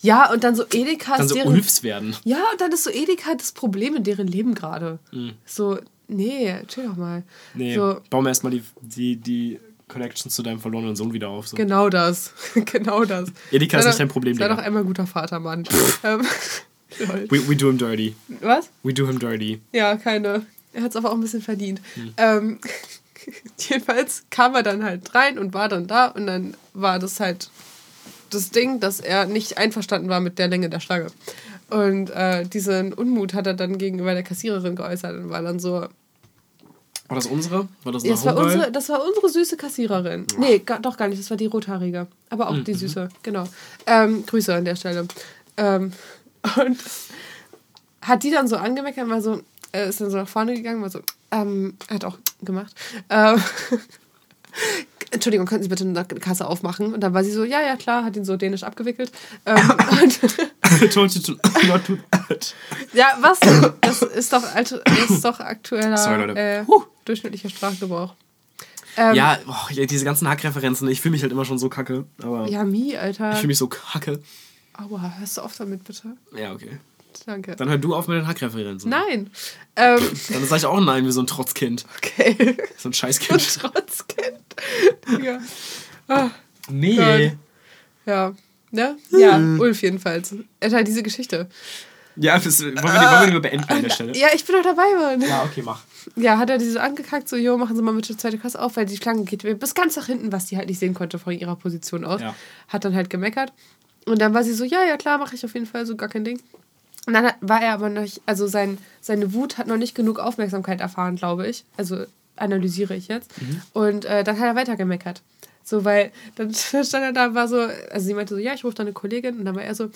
Ja, und dann so Edeka Dann ist so deren. Ulfs werden. Ja, und dann ist so Edeka das Problem in deren Leben gerade. So, nee, chill doch mal. Mhm. Nee, So, bauen wir erstmal die, die, die Connections zu deinem verlorenen Sohn wieder auf. So. genau das. [LAUGHS] genau das. Edeka ist nicht dein Problem, Sei doch einmal ein guter Vater, Mann. [LAUGHS] ähm. [LAUGHS] We, we do him dirty. Was? We do him dirty. Ja, keine. Er hat es aber auch ein bisschen verdient. Hm. Ähm, jedenfalls kam er dann halt rein und war dann da und dann war das halt das Ding, dass er nicht einverstanden war mit der Länge der Schlange. Und äh, diesen Unmut hat er dann gegenüber der Kassiererin geäußert und war dann so, War das unsere? War das Ja, das, war unsere, das war unsere süße Kassiererin. Nee, ga, doch gar nicht, das war die rothaarige. Aber auch die süße, genau. Ähm, Grüße an der Stelle. Ähm, [LAUGHS] und hat die dann so angemeckert, war so, äh, ist dann so nach vorne gegangen, war so, ähm, hat auch gemacht. Ähm, [LAUGHS] Entschuldigung, könnten Sie bitte eine Kasse aufmachen? Und dann war sie so, ja, ja, klar, hat ihn so dänisch abgewickelt. Ähm, [LAUGHS] und Told you to not do that. ja, was? Das ist doch, alt, ist doch aktueller Sorry, Leute. äh, durchschnittlicher Sprachgebrauch. Ähm, Ja, boah, ja, diese ganzen Hackreferenzen, ich fühle mich halt immer schon so kacke. Aber Ja, Mi, Alter. ich fühle mich so kacke. Aua, hörst du auf damit, bitte? Ja, okay. Danke. Dann hör du auf mit den Hackreferenzen. Nein. Ähm, Dann sag ich auch nein wie so ein Trotzkind. okay. So ein Scheißkind. Trotzkind. ja. Ah, Nee. Gott. ja. Ne? Ja, Ulf jedenfalls. Er hat halt diese Geschichte. Ja, das, wollen, wir die, wollen wir die mal beenden an der Stelle? Ja, ich bin doch dabei, Mann. Ja, okay, mach. Ja, hat er diese angekackt, so, jo, machen Sie mal bitte die zweite Kasse auf, weil die Schlange geht bis ganz nach hinten, was die halt nicht sehen konnte von ihrer Position aus. Ja. Hat dann halt gemeckert. Und dann war sie so, ja, ja, klar, mache ich auf jeden Fall, so gar kein Ding. Und dann war er aber noch, also sein, seine Wut hat noch nicht genug Aufmerksamkeit erfahren, glaube ich. Also analysiere ich jetzt. Und äh, dann hat er weiter gemeckert. So, weil dann [LAUGHS] stand er da, war so, also sie meinte so, ja, ich rufe da eine Kollegin. Und dann war er so,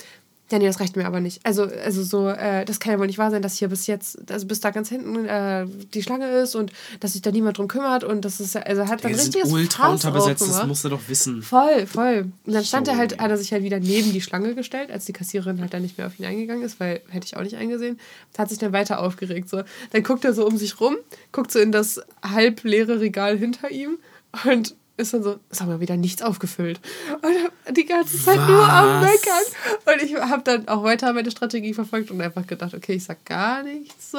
ja, nee, das reicht mir aber nicht. Also, also so, äh, das kann ja wohl nicht wahr sein, dass hier bis jetzt, also bis da ganz hinten äh, die Schlange ist und dass sich da niemand drum kümmert und das ist, also er hat dann sind richtiges ultra Fass unterbesetzt, das musst du doch wissen. Voll, voll. Und dann stand er halt, hat er sich halt wieder neben die Schlange gestellt, als die Kassiererin halt dann nicht mehr auf ihn eingegangen ist, weil hätte ich auch nicht eingesehen. Hat sich dann weiter aufgeregt. So. Dann guckt er so um sich rum, guckt so in das halbleere Regal hinter ihm und ist dann so, ist aber wieder nichts aufgefüllt. Und die ganze Zeit nur am Was? Meckern. Und ich habe dann auch weiter meine Strategie verfolgt und einfach gedacht, okay, ich sag gar nichts so.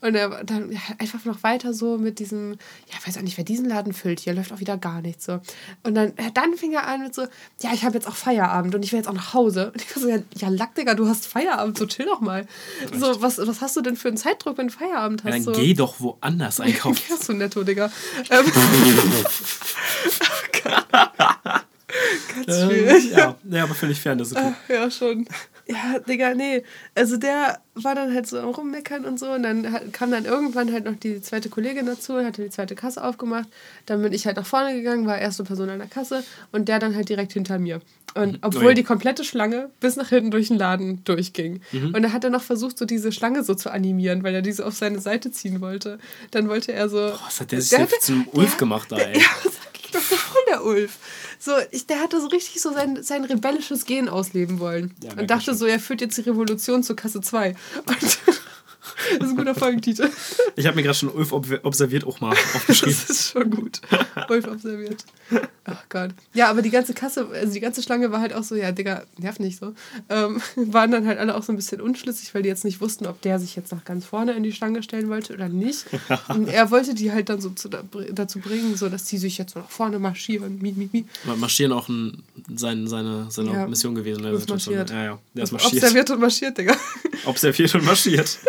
Und dann ja, einfach noch weiter so mit diesem, ja, ich weiß auch nicht, wer diesen Laden füllt, hier läuft auch wieder gar nichts so. Und dann, dann fing er an mit so, ja, ich habe jetzt auch Feierabend und ich will jetzt auch nach Hause. Und ich war so, ja, ja Lack, Digga, du hast Feierabend, so chill doch mal. So, was, was hast du denn für einen Zeitdruck, wenn du Feierabend Ja, hast? dann so? geh doch woanders [LAUGHS] einkaufen. Ja, so netto, Digga. [LAUGHS] [LAUGHS] Ähm, jetzt Ähm, schwierig. ja, ja, aber völlig fern. Das ist okay. Ja, schon. Ja, Digga, nee. Also der war dann halt so am Rummeckern und so. Und dann hat- kam dann irgendwann halt noch die zweite Kollegin dazu, hatte die zweite Kasse aufgemacht. Dann bin ich halt nach vorne gegangen, war erste Person an der Kasse und der dann halt direkt hinter mir. Und obwohl Ui. die komplette Schlange bis nach hinten durch den Laden durchging. Und da hat er noch versucht, so diese Schlange so zu animieren, weil er diese auf seine Seite ziehen wollte. Dann wollte er so. Was hat der sich Der hatte- zum Ulf der- gemacht da, der- ey? [LAUGHS] Ja, sag ich [LAUGHS] doch, voll der Ulf. So, ich, der hatte so richtig so sein, sein rebellisches Gen ausleben wollen. Ja, und dachte man so, er führt jetzt die Revolution zur Kasse 2. Und [LAUGHS] das ist ein guter Folgentitel. Ich habe mir gerade schon Ulf ob observiert auch mal aufgeschrieben. Das ist schon gut. Ulf observiert. Ach Gott. Ja, aber die ganze Kasse, also die ganze Schlange war halt auch so, ja, Digga, nerv nicht so. Ähm, [LAUGHS] waren dann halt alle auch so ein bisschen unschlüssig, weil die jetzt nicht wussten, ob der sich jetzt nach ganz vorne in die Schlange stellen wollte oder nicht. [LAUGHS] Und er wollte die halt dann so zu, dazu bringen, so dass die sich jetzt so nach vorne marschieren. Mi, mi, mi. Marschieren auch ein, sein, seine, seine Ja. Mission gewesen. der Situation. marschiert. Ja, ja. Der ist marschiert. Observiert und marschiert, Digga. Observiert und marschiert. [LAUGHS]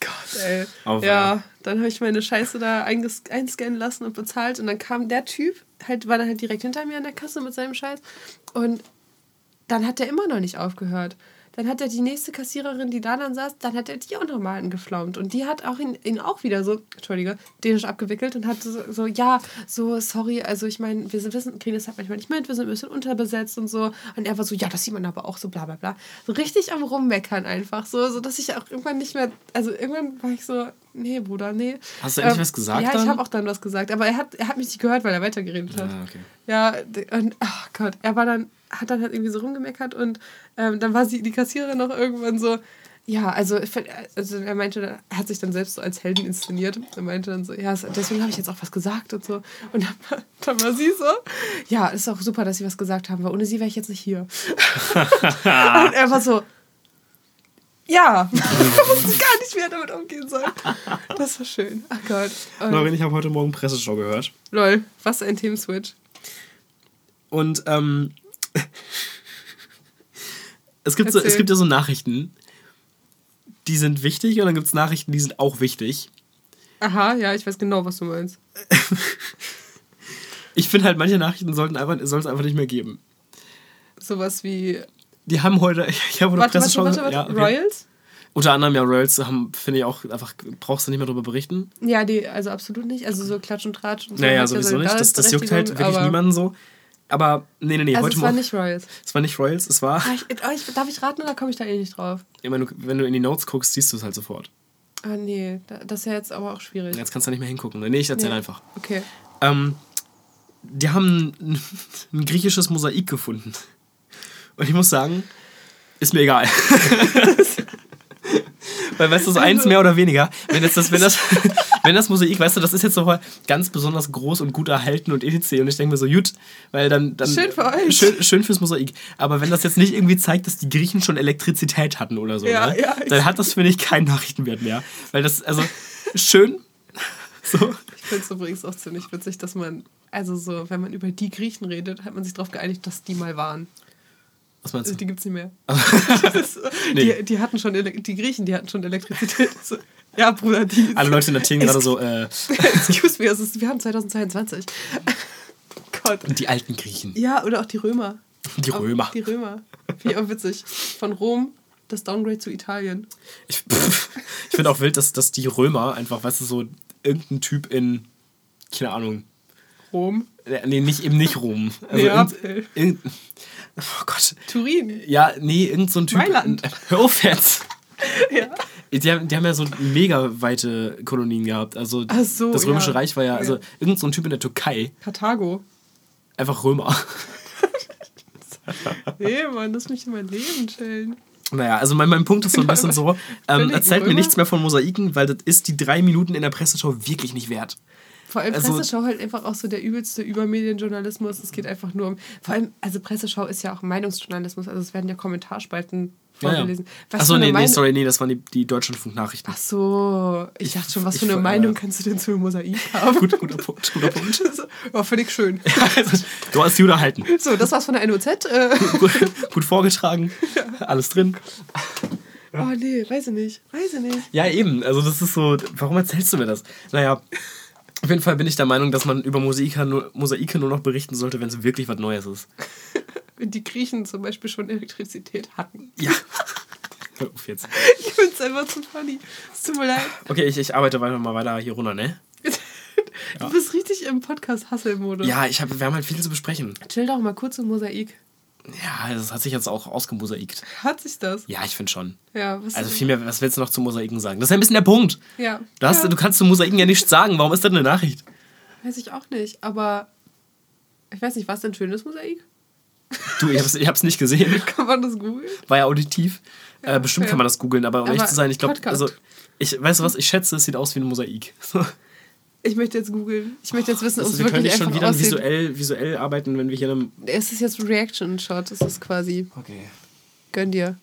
Gott, ey. Auf, ja, dann habe ich meine Scheiße da einscannen lassen und bezahlt. Und dann kam der Typ, halt, war dann halt direkt hinter mir an der Kasse mit seinem Scheiß. Und dann hat er immer noch nicht aufgehört. Dann hat er die nächste Kassiererin, die da dann saß, dann hat er die auch nochmal angeflaumt. Und die hat auch ihn, ihn auch wieder so, Entschuldige, dänisch abgewickelt und hat so, so ja, so, sorry, also ich meine, wir sind, wissen, kriegen das halt manchmal nicht mit, wir sind ein bisschen unterbesetzt und so. Und er war so, ja, das sieht man aber auch so, bla bla bla. So richtig am Rummeckern einfach, so, so dass ich auch irgendwann nicht mehr, also irgendwann war ich so, nee, Bruder, nee. Hast du endlich was gesagt Ja, dann? ich habe auch dann was gesagt, aber er hat, er hat mich nicht gehört, weil er weitergeredet hat. Ah, okay. Ja, und ach Gott, er war dann, hat dann halt irgendwie so rumgemeckert und ähm, dann war sie, die Kassiererin noch irgendwann so, ja, also, also er meinte, er hat sich dann selbst so als Helden inszeniert. Er meinte dann so, ja, deswegen habe ich jetzt auch was gesagt und so. Und dann, war- dann war sie so, ja, ist auch super, dass sie was gesagt haben, weil ohne sie wäre ich jetzt nicht hier. [LAUGHS] und er war so, ja, [LAUGHS] ich wusste gar nicht, wie er damit umgehen soll. Das war schön. Ach Gott. Und, Laurin, ich habe heute Morgen Presseschau gehört. lol, was ein Themenswitch. Und ähm, [LAUGHS] es, gibt so, es gibt ja so Nachrichten, die sind wichtig und dann gibt es Nachrichten, die sind auch wichtig. Aha, ja, ich weiß genau, was du meinst. [LAUGHS] Ich finde halt, manche Nachrichten sollten einfach, soll es einfach nicht mehr geben. Sowas wie. Die haben heute, [LAUGHS] ich habe heute Warte, warte, Presseschau warte, warte. ja, okay. Royals? Unter anderem ja Royals haben, finde ich auch einfach, brauchst du nicht mehr darüber berichten. Ja, die, also absolut nicht. Also so Klatsch und Tratsch und so. Naja, sowieso seine nicht. Das, das juckt halt wirklich niemanden so. Aber nee, nee, nee, Also heute es war nicht Royals. Es war nicht Royals, es war. Ah, ich, oh, ich, darf ich raten oder komme ich da eh nicht drauf? Ich meine, wenn du in die Notes guckst, siehst du es halt sofort. Ah, nee, da- das ist ja jetzt aber auch schwierig. Jetzt kannst du nicht mehr hingucken. Nee, ich erzähl Nee. einfach. Okay. Ähm, die haben ein, [LAUGHS] ein griechisches Mosaik gefunden. Und ich muss sagen, ist mir egal. [LAUGHS] [LAUGHS] Weil, weißt du, so eins Also- mehr oder weniger. Wenn, jetzt das, wenn, das, wenn das Mosaik, weißt du, das ist jetzt so ganz besonders groß und gut erhalten und etc. Und ich denke mir so, gut, weil dann. dann Schön für euch. Schön, schön fürs Mosaik. Aber wenn das jetzt nicht irgendwie zeigt, dass die Griechen schon Elektrizität hatten oder so, Ja, ne, ja, dann hat das, finde ich, keinen Nachrichtenwert mehr. Weil das, also, schön. [LAUGHS] So. Ich finde es übrigens auch ziemlich witzig, dass man, also so, wenn man über die Griechen redet, hat man sich darauf geeinigt, dass die mal waren. Was meinst Also du? die gibt es nicht mehr. [LAUGHS] Nee. die, die hatten schon, die Griechen, die hatten schon Elektrizität. [LAUGHS] Ja, Bruder, die. Alle Leute in Athen gerade so, äh, [LAUGHS] Excuse me, ist, wir haben 2022. [LAUGHS] Gott. die alten Griechen. Ja, oder auch die Römer. Die Auch Römer. Die Römer. Finde ich auch witzig. Von Rom das Downgrade zu Italien. Ich, ich finde auch wild, dass, dass die Römer einfach, weißt du, so irgendein Typ in, keine Ahnung, Rom. äh, nee, nicht, eben nicht Rom. Also Neapel. irgend, irgend, oh Gott. Turin. Ja, nee, irgend so ein Typ. Mailand. Hör auf jetzt. [LAUGHS] Ja. Die haben, die haben ja so mega weite Kolonien gehabt. Also Ach so, das Römische ja. Reich war ja, also Ja. irgend so ein Typ in der Türkei, Karthago. einfach Römer. [LAUGHS] [LAUGHS] Nee, Mann, lass mich in mein Leben chillen. Naja, also mein, mein Punkt ist so ein bisschen so, ähm, erzählt mir Römer. nichts mehr von Mosaiken, weil das ist die drei Minuten in der Presseschau wirklich nicht wert. Vor allem Also- Presseschau halt einfach auch so der übelste Übermedienjournalismus. Es geht einfach nur um. Vor allem, also Presseschau ist ja auch Meinungsjournalismus. Also es werden ja Kommentarspalten vorgelesen. Was Achso, für eine nee, nee, sorry, nee, das waren die, die Deutschlandfunk-Nachrichten. Ach so, ich dachte schon, was ich für eine ver- Meinung äh, kannst du denn zu einem Mosaik haben? [LAUGHS] Gut, guter Punkt, guter [LAUGHS] Punkt. War völlig schön. [LAUGHS] Also, du hast Judah halten. So, das war's von der NOZ. Äh, Gut, gut vorgetragen, alles drin. oh nee, weiß ich nicht. Weiß ich nicht. Ja, eben, also das ist so, warum erzählst du mir das? Naja, Auf jeden Fall bin ich der Meinung, dass man über Mosaike nur, Mosaike nur noch berichten sollte, wenn es wirklich was Neues ist. [LAUGHS] Wenn die Griechen zum Beispiel schon Elektrizität hatten. Ja. [LAUGHS] Hör auf jetzt. [LAUGHS] Ich find's einfach zu funny. Es tut mir leid. Okay, ich, ich arbeite weiter mal weiter hier runter, ne? Du bist richtig im Podcast-Hustle-Modus. Ja, ich hab, wir haben halt viel zu besprechen. Chill doch mal kurz im Mosaik. Ja, das hat sich jetzt auch ausgemosaikt. Hat sich das? Ja, ich finde schon. Ja, was Also viel mehr, was willst du noch zu Mosaiken sagen? Das ist ja ein bisschen der Punkt. Ja. Du, hast, ja. du kannst zu Mosaiken ja nichts sagen. Warum ist das eine Nachricht? Weiß ich auch nicht, aber ich weiß nicht, was denn schönes Mosaik? Du, ich hab's, ich hab's nicht gesehen. [LAUGHS] Kann man das googeln? War ja auditiv. äh, bestimmt ja. kann man das googeln, aber um Aber ehrlich zu sein, ich glaube, also, ich, weißt du was, ich schätze, es sieht aus wie ein Mosaik. [LAUGHS] Ich möchte jetzt googeln. Ich möchte jetzt wissen, ob Also, es wir können wirklich nicht schon einfach wieder visuell, visuell arbeiten, wenn wir hier einem. Es ist jetzt Reaction-Shot. Es ist quasi, Okay. gönn dir.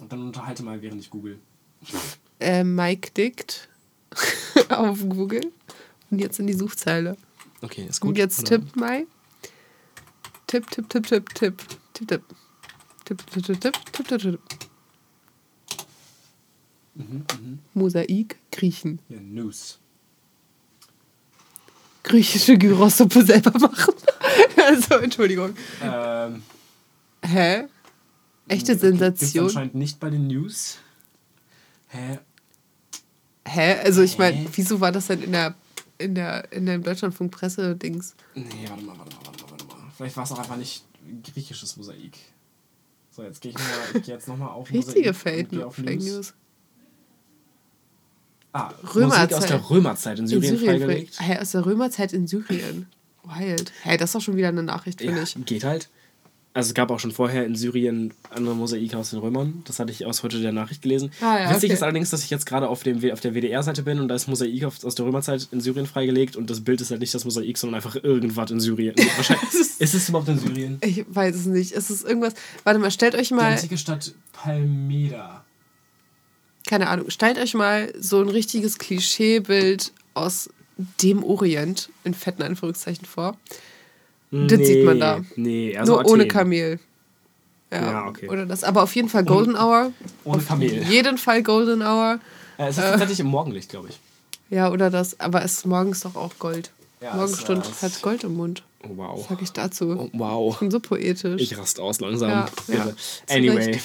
Und dann unterhalte mal, während ich google. Äh, Mike dickt [LAUGHS] auf Google. Und jetzt in die Suchzeile. Okay, ist Und gut. jetzt oder? tippt Mai. Tipp, tipp, tipp, tipp, tipp. Tipp, tipp. Tipp, tipp, tipp, tipp, tipp, tipp, tipp. Mosaik, Griechen. Ja, News. Griechische Gyrosuppe selber machen. [LAUGHS] also, Entschuldigung. Ähm, Hä? Echte Gibt's Sensation. anscheinend nicht bei den News. Hä? Hä? Also, ich meine, wieso war das denn in der, in der, in dem Deutschlandfunk-Presse-Dings? Nee, warte mal, warte mal, warte mal, warte mal. Vielleicht war es auch einfach nicht griechisches Mosaik. So, jetzt gehe ich, mal- ich geh jetzt nochmal auf Richtige Mosaik Fake, Fake News. Ah, Römerzeit. Musik aus der Römerzeit in In Syrien, Syrien. freigelegt. Hä, aus der Römerzeit in Syrien. Wild. Hä, das ist doch schon wieder eine Nachricht, finde Ja, ich. geht halt. Also es gab auch schon vorher in Syrien andere Mosaike aus den Römern. Das hatte ich aus heute der Nachricht gelesen. Ah, ja, Witzig okay. ist allerdings, dass ich jetzt gerade auf, dem, auf der WDR-Seite bin und da ist Mosaik aus der Römerzeit in Syrien freigelegt und das Bild ist halt nicht das Mosaik, sondern einfach irgendwas in Syrien. [LAUGHS] Wahrscheinlich, ist es überhaupt in Syrien? Ich weiß es nicht. Es ist irgendwas. Warte mal, stellt euch Die mal. antike Stadt Palmyra. Keine Ahnung. Stellt euch mal so ein richtiges Klischeebild aus dem Orient, in fetten Anführungszeichen, vor. Das sieht man da. Nee, also Nur ohne Athen. Kamel. Ja, Ja, okay. Oder das. Aber auf jeden Fall Golden Hour. Ohne Auf Kamel. jeden Fall Golden Hour. Äh, es ist tatsächlich im Morgenlicht, glaube ich. Ja, oder das. Aber es ist morgens doch auch Gold. Ja, Morgenstund es, äh, hat Gold im Mund. Oh, wow. Sag ich dazu. Oh, wow. Ich bin so poetisch. Ich raste aus langsam. Ja, ja. Anyway.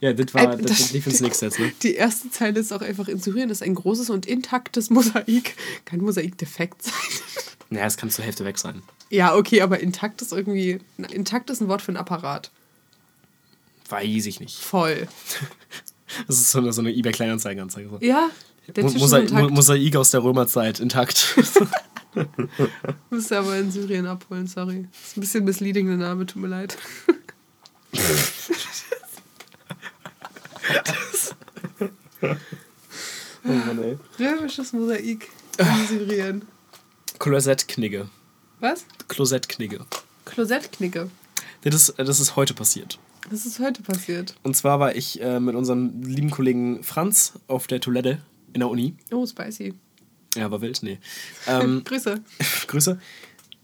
Ja, das war Äh, das, das- lief ins nächste jetzt, ne? Die erste Zeile ist auch einfach in Syrien ist ein großes und intaktes Mosaik. Kein Mosaik-Defekt sein. [LAUGHS] Naja, es kann zur Hälfte weg sein. Ja, okay, aber intakt ist irgendwie. Intakt ist ein Wort für ein Apparat. Weiß ich nicht. Voll. [LAUGHS] Das ist so eine, so eine eBay-Kleinanzeigenanzeige. So. Ja, der Mo Tisch Mosa ist Mo intakt. Mosaik aus der Römerzeit, intakt. [LAUGHS] Müsst ihr aber in Syrien abholen, sorry. Ist ein bisschen misleading der Name, tut mir leid. Oh Mann, ey. Römisches Mosaik in Syrien. Klosettknigge. Was? Klosettknigge. Klosettknicke. Das ist, das ist heute passiert. Das ist heute passiert. Und zwar war ich äh, mit unserem lieben Kollegen Franz auf der Toilette in der Uni. Oh, spicy. Ja, war wild, nee. Ähm, [LAUGHS] Grüße. [LAUGHS] Grüße.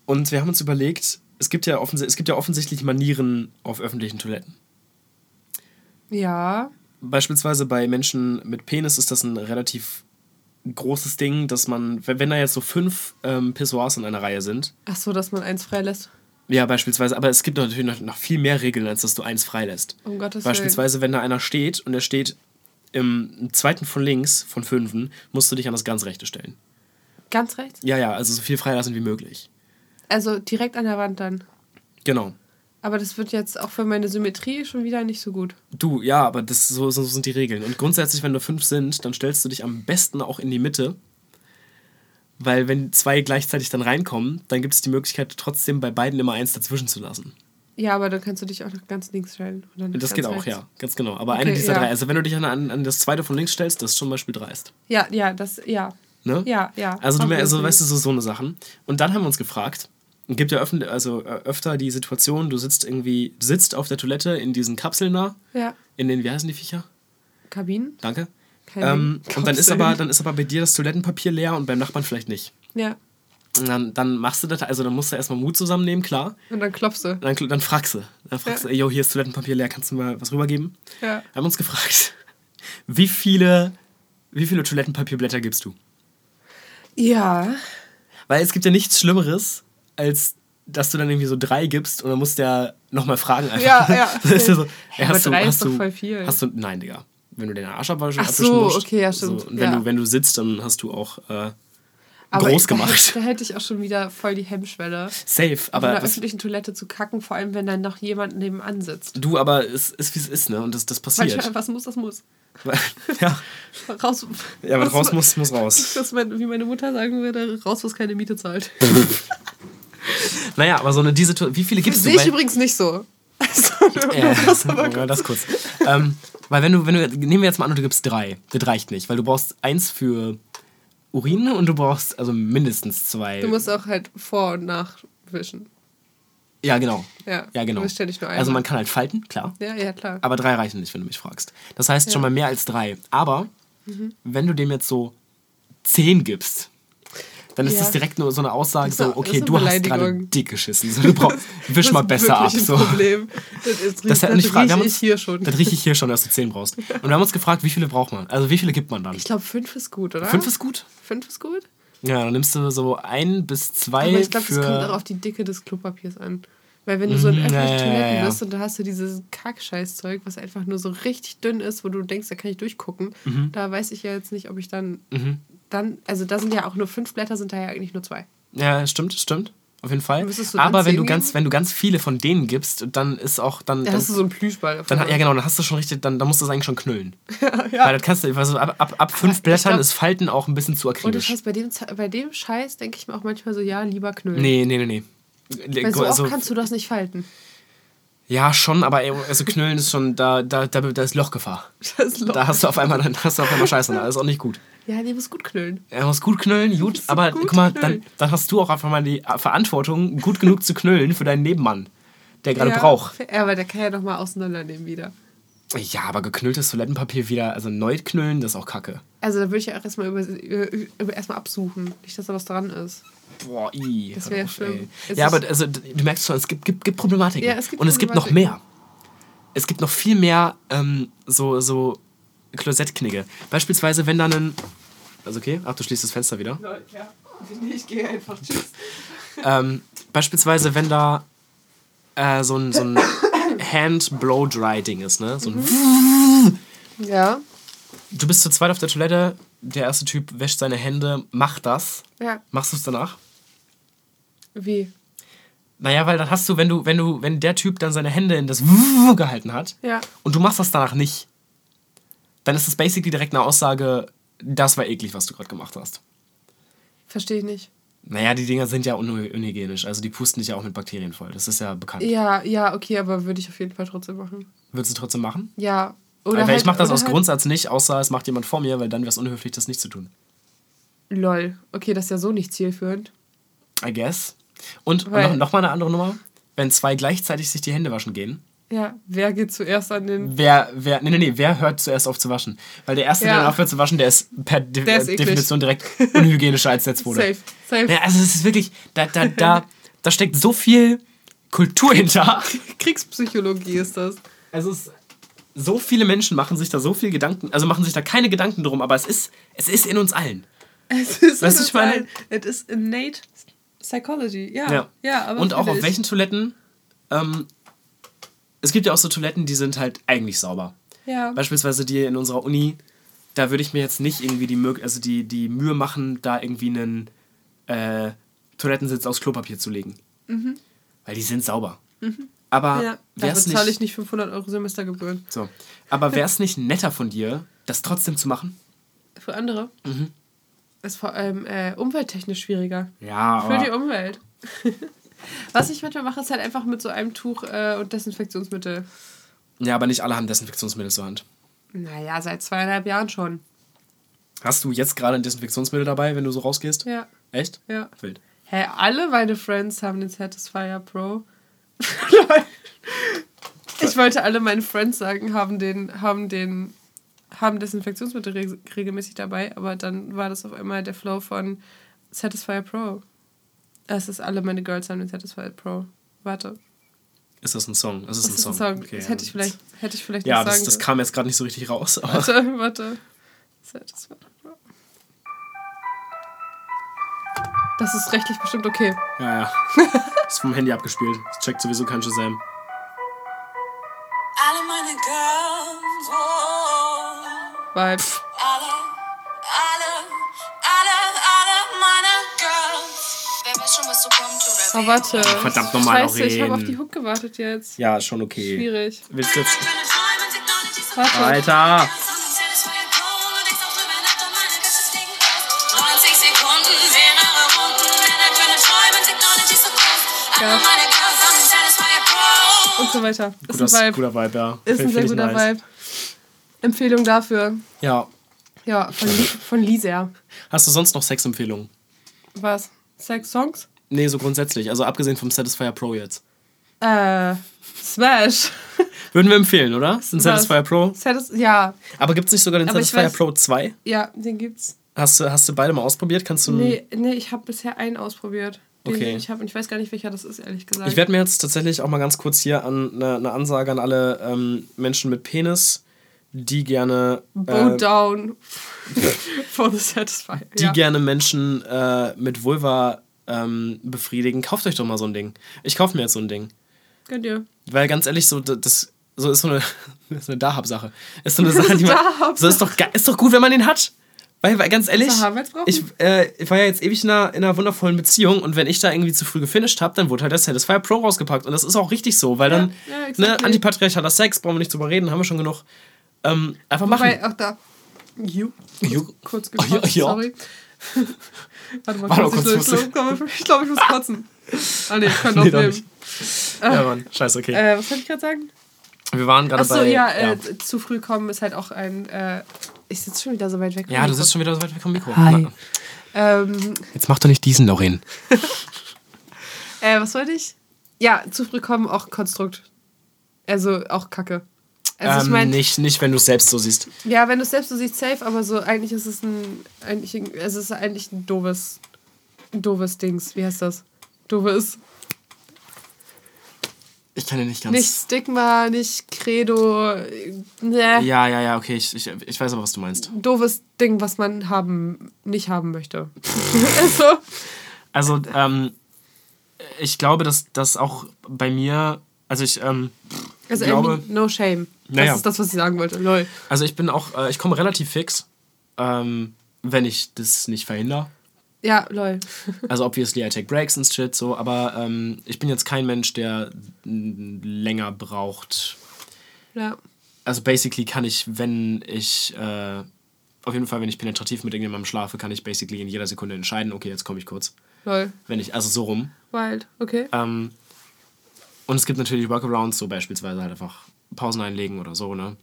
Und wir haben uns überlegt, es gibt, ja es gibt ja offensichtlich Manieren auf öffentlichen Toiletten. Ja. Beispielsweise bei Menschen mit Penis ist das ein relativ großes Ding, dass man, wenn, da jetzt so fünf ähm, Pissoirs in einer Reihe sind, Ach so, dass man eins freilässt. ja, beispielsweise, aber es gibt natürlich noch, noch viel mehr Regeln, als dass du eins freilässt. Um Gottes Willen. Beispielsweise, wenn da einer steht und er steht im, im zweiten von links, von fünfen, musst du dich an das ganz rechte stellen. Ganz rechts? Ja, ja, also so viel freilassen wie möglich. Also direkt an der Wand dann. Genau. Aber das wird jetzt auch für meine Symmetrie schon wieder nicht so gut. Du, ja, aber das, so, so sind die Regeln. Und grundsätzlich, wenn nur fünf sind, dann stellst du dich am besten auch in die Mitte. Weil wenn zwei gleichzeitig dann reinkommen, dann gibt es die Möglichkeit, trotzdem bei beiden immer eins dazwischen zu lassen. Ja, aber dann kannst du dich auch nach ganz links stellen. Das geht auch, rechts. ja, ganz genau. Aber Okay, eine dieser ja. drei, also wenn du dich an, an, an das zweite von links stellst, das ist zum Beispiel dreist. Ja, ja, das, ja. Ne? Ja, ja. Also, du, also weißt du, so, so eine Sachen. Und dann haben wir uns gefragt, gibt ja also, äh, öfter die Situation, du sitzt irgendwie, sitzt auf der Toilette in diesen Kapseln da, Ja. in den, wie heißen die Viecher? Kabinen? Danke. Ähm, und dann ist, aber, dann ist aber bei dir das Toilettenpapier leer und beim Nachbarn vielleicht nicht. Ja. Und dann, dann machst du das, also dann musst du erstmal Mut zusammennehmen, klar. Und dann klopfst du. Dann, dann fragst du. Dann fragst Ja. du, ey, yo, hier ist Toilettenpapier leer, kannst du mal was rübergeben? Ja. Haben uns gefragt, [LAUGHS] wie viele, wie viele Toilettenpapierblätter gibst du? Ja. Weil es gibt ja nichts Schlimmeres, als dass du dann irgendwie so drei gibst und dann musst du ja nochmal fragen einfach. Ja, ja. [LAUGHS] Das ist ja so, Ja, ey, aber hast, du, drei ist hast, doch du, voll viel. hast du. Nein, Digga. Wenn du den Arsch abwaschen Ach so, okay, ja, So, stimmt, und wenn, ja. du, wenn du sitzt, dann hast du auch äh, Aber groß Da hätte, gemacht. [LAUGHS] da hätte ich auch schon wieder voll die Hemmschwelle. Safe. Aber einer was, öffentlichen Toilette zu kacken, vor allem wenn dann noch jemand nebenan sitzt. du, aber es ist wie es ist, ne? Und das, das passiert. Manchmal, was muss, das muss. [LAUGHS] ja. Raus. ja, was was- raus muss, muss raus. Mein, wie meine Mutter sagen würde, raus, was keine Miete zahlt. Naja, aber so eine diese Wie viele gibst du? Sehe ich übrigens nicht so. Also, [LAUGHS] Äh, das ja, das kurz. ähm, weil wenn du, wenn du, nehmen wir jetzt mal an, du gibst drei. Das reicht nicht, weil du brauchst eins für Urin und du brauchst also mindestens zwei. du musst auch halt vor- und nachwischen. ja, genau. Ja, Ja, genau. Ja. Also man kann halt falten, klar. Ja, ja, klar. Aber drei reichen nicht, wenn du mich fragst. Das heißt schon Ja. mal mehr als drei. Aber Mhm. wenn du dem jetzt so zehn gibst, dann ist Ja. das direkt nur so eine Aussage, so, okay, du hast gerade dick geschissen. So, du brauch, wisch mal besser ab. ein So. Problem. Das, ist, Das, das, und ich rieche uns, ich hier schon. Das rieche ich hier schon, dass du zehn brauchst. [LAUGHS] Und wir haben uns gefragt, wie viele braucht man? Also wie viele gibt man dann? Ich glaube, fünf ist gut, oder? Fünf ist gut? Fünf ist gut? Ja, dann nimmst du so ein bis zwei Aber ich glaube, das kommt auch auf die Dicke des Klopapiers an. Weil wenn du so in Mhm, öffentlichen ja, ja, Toiletten ja. bist und da hast du dieses Kackscheißzeug, was einfach nur so richtig dünn ist, wo du denkst, da kann ich durchgucken, da weiß ich ja jetzt nicht, ob ich dann, Mhm. Dann, also da sind ja auch nur fünf Blätter, sind da ja eigentlich nur zwei. Ja, stimmt, stimmt. Auf jeden Fall. Dann Aber wenn du, ganz, geben? wenn du ganz viele von denen gibst, dann ist auch... Dann, Da dann, hast du so einen Plüschball. davon. dann, ja, genau, dann hast du schon richtig... Dann, dann musst du es eigentlich schon knüllen. [LAUGHS] ja. Weil das kannst du... Also ab, ab, ab fünf ich Blättern glaub- ist Falten auch ein bisschen zu Und das akribisch. heißt, bei dem, bei dem Scheiß denke ich mir auch manchmal so, ja, lieber knüllen. Nee, nee, nee, nee. Weil so Also, kannst du das nicht falten. Ja, schon, aber ey, also knüllen ist schon... Da, da, da, da ist Lochgefahr. [LAUGHS] Das Loch. Da hast du auf einmal, dann hast du auf einmal Scheiße. Das ist auch nicht gut. Ja, nee, muss gut knüllen. Er muss gut knüllen, gut, aber gut guck mal, knüllen. dann, dann hast du auch einfach mal die Verantwortung, gut genug zu knüllen für deinen Nebenmann, der gerade ja, braucht. Ja, aber der kann ja nochmal auseinandernehmen wieder. Ja, aber geknülltes Toilettenpapier wieder, also neu knüllen, das ist auch kacke. Also da würde ich ja auch erstmal über, über, über erstmal absuchen. Nicht, dass da was dran ist. Boah, i. Das hör wär auf, schlimm. ey. Ja, aber also, du merkst schon, es gibt, gibt, gibt Problematiken. Ja, es gibt Und es gibt noch mehr. Es gibt noch viel mehr ähm, so, so Klosettknigge. Beispielsweise, wenn dann ein. Also okay, ach, du schließt das Fenster wieder. Ja, ich gehe einfach. Tschüss. Ähm, beispielsweise, wenn da äh, so ein, so ein [COUGHS] Hand-Blow-Dry-Ding ist, ne? So ein Ja, Du bist zu zweit auf der Toilette, der erste Typ wäscht seine Hände, macht das. ja. Machst du es danach? Wie? Naja, weil dann hast du, wenn du, wenn du, wenn der Typ dann seine Hände in das gehalten hat Ja. und du machst das danach nicht, dann ist das basically direkt eine Aussage, das war eklig, was du gerade gemacht hast. Verstehe ich nicht. Naja, die Dinger sind ja un unhygienisch, also die pusten dich ja auch mit Bakterien voll. Das ist ja bekannt. Ja, ja, okay, aber würde ich auf jeden Fall trotzdem machen. Würdest du trotzdem machen? Ja. Oder Weil halt, ich mache das aus halt, Grundsatz nicht, außer es macht jemand vor mir, weil dann wäre es unhöflich, das nicht zu tun. Lol. Okay, das ist ja so nicht zielführend. I guess. Und Weil- noch, noch mal eine andere Nummer. Wenn zwei gleichzeitig sich die Hände waschen gehen, Ja, wer geht zuerst an den. wer, wer, nee, nee, nee, wer hört zuerst auf zu waschen? Weil der Erste, der Ja. dann aufhört zu waschen, der ist per De Der ist eklig. Definition direkt [LAUGHS] unhygienischer als der zweite. Safe. Safe. Ja, also es ist wirklich, da, da, da, da steckt so viel Kultur hinter. [LAUGHS] Kriegspsychologie ist das. Also es ist, so viele Menschen machen sich da so viel Gedanken, also machen sich da keine Gedanken drum, aber es ist, es ist in uns allen. Es ist Weißt du, ich meine- Es ist innate psychology. Ja. Ja. Ja, aber. Und auch auf welchen Toiletten, ähm, es gibt ja auch so Toiletten, die sind halt eigentlich sauber. Ja. Beispielsweise die in unserer Uni, da würde ich mir jetzt nicht irgendwie die, also die, die Mühe machen, da irgendwie einen äh, Toilettensitz aus Klopapier zu legen. Weil die sind sauber. Aber. Ja, da wäre es bezahle nicht, ich nicht 500 Euro Semestergebühren. so. Aber wäre es nicht netter von dir, das trotzdem zu machen? Für andere Mhm. ist vor allem äh, umwelttechnisch schwieriger. Ja, Für die Umwelt. [LAUGHS] Was ich manchmal mache, ist halt einfach mit so einem Tuch äh, und Desinfektionsmittel. ja, aber nicht alle haben Desinfektionsmittel zur Hand. Naja, seit zweieinhalb Jahren schon. Hast du jetzt gerade ein Desinfektionsmittel dabei, wenn du so rausgehst? Ja, Echt? ja. Wild. Hä, alle meine Friends haben den Satisfier Pro. [LAUGHS] Ich wollte alle meine Friends sagen, haben den, haben den, haben Desinfektionsmittel reg regelmäßig dabei, aber dann war das auf einmal der Flow von Satisfier Pro. Es ist alle meine Girls haben den Satisfier Pro. Warte. Ist das ein Song? Das ist, ist ein ein Song. Song. Okay, das hätte ich vielleicht, hätte ich vielleicht Ja, nicht das, das kam jetzt gerade nicht so richtig raus. Warte, warte. Satisfier Das ist rechtlich bestimmt okay. Ja, ja. [LAUGHS] ist vom Handy abgespielt. Das checkt sowieso kein Shazam. Alle meine Girls, oh, Vibe. alle, alle, alle, alle meine Girls. Wer weiß schon, was so kommt oder Oh, warte. verdammt nochmal, Scheiße, ich habe auf die Hook gewartet jetzt. Ja, ist schon okay. Schwierig. Willst du jetzt. Warte. Alter! Ja. Und so weiter. Ist Guter, ein Vibe. guter Vibe, ja. Ist ein sehr guter nice. Vibe. Empfehlung dafür. Ja. Ja, von, von Lisa. Hast du sonst noch Sexempfehlungen? Was? Sex-Songs? Nee, so grundsätzlich. Also abgesehen vom Satisfyer Pro jetzt. Äh, Smash. [LAUGHS] Würden wir empfehlen, oder? Ist ein Was? Satisfyer Pro. Satis ja, Aber gibt es nicht sogar den Aber Satisfyer weiß- Pro 2? ja, den gibt's. Hast du, hast du beide mal ausprobiert? Kannst du. Nee, nee, ich habe bisher einen ausprobiert. Den Okay. Ich, hab, und ich weiß gar nicht, welcher das ist, ehrlich gesagt. Ich werde mir jetzt tatsächlich auch mal ganz kurz hier an eine, eine Ansage an alle ähm, Menschen mit Penis, die gerne. Bow äh, down [LAUGHS] for the Satisfy. die ja. gerne Menschen äh, mit Vulva ähm, befriedigen. Kauft euch doch mal so ein Ding. Ich kaufe mir jetzt so ein Ding. Könnt ihr. Weil ganz ehrlich, so das so ist so eine, [LAUGHS] ist eine Dahab-Sache. Ist so eine Sache, [LAUGHS] die man. So ist doch, ist doch gut, wenn man den hat. Weil, weil ganz ehrlich, ich, äh, ich war ja jetzt ewig in einer, in einer wundervollen Beziehung und wenn ich da irgendwie zu früh gefinisht habe, dann wurde halt der Satisfyer Pro rausgepackt. Und das ist auch richtig so, weil dann, ja, ne, exactly. antipatriarchaler Sex, brauchen wir nicht drüber reden, haben wir schon genug. Ähm, einfach machen. Wobei, auch da. Ju. Ju. Kurz [LAUGHS] Oh, ja, ja. sorry. [LAUGHS] Warte mal Warte kurz, kurz, ich, glaube, ich, glaub, ich muss kotzen. [LAUGHS] Ah nee, ich kann Nee, doch aufnehmen. nicht. Ja, Mann, scheiße, okay. äh, was soll ich gerade sagen? wir waren gerade Achso, bei. ja, äh, zu früh kommen ist halt auch ein. Äh, ich sitze schon wieder so weit weg. vom ja, du sitzt schon wieder so weit weg vom Mikro. Hi. Ähm, Jetzt mach doch nicht diesen, Lauren. [LAUGHS] äh, was wollte ich? Ja, zu früh kommen auch Konstrukt. Also auch Kacke. Also ich ähm, meine, nicht, nicht, wenn du es selbst so siehst. ja, wenn du es selbst so siehst, safe, aber so eigentlich ist es ein, eigentlich, es ist eigentlich ein doofes, ein doofes Dings. Wie heißt das? Doofes. Ich kann ja nicht ganz. Nicht Stigma, nicht Credo, ne. Ja, ja, ja, okay, ich, ich, ich weiß aber, was du meinst. Doofes Ding, was man haben, nicht haben möchte. [LAUGHS] also, Also, ähm, ich glaube, dass das auch bei mir, also ich, ähm, also glaube, no shame. Das Naja. ist das, was ich sagen wollte. Lol. also ich bin auch, äh, ich komme relativ fix, ähm, wenn ich das nicht verhindere. Ja, lol. [LAUGHS] Also obviously I take breaks and shit, so, aber ähm, ich bin jetzt kein Mensch, der länger braucht. Ja. Also basically kann ich, wenn ich, äh, auf jeden Fall, wenn ich penetrativ mit irgendjemandem schlafe, kann ich basically in jeder Sekunde entscheiden, okay, jetzt komme ich kurz. Lol. Wenn ich, also so rum. Wild. Okay. Ähm, und es gibt natürlich Workarounds, so beispielsweise halt einfach Pausen einlegen oder so, ne?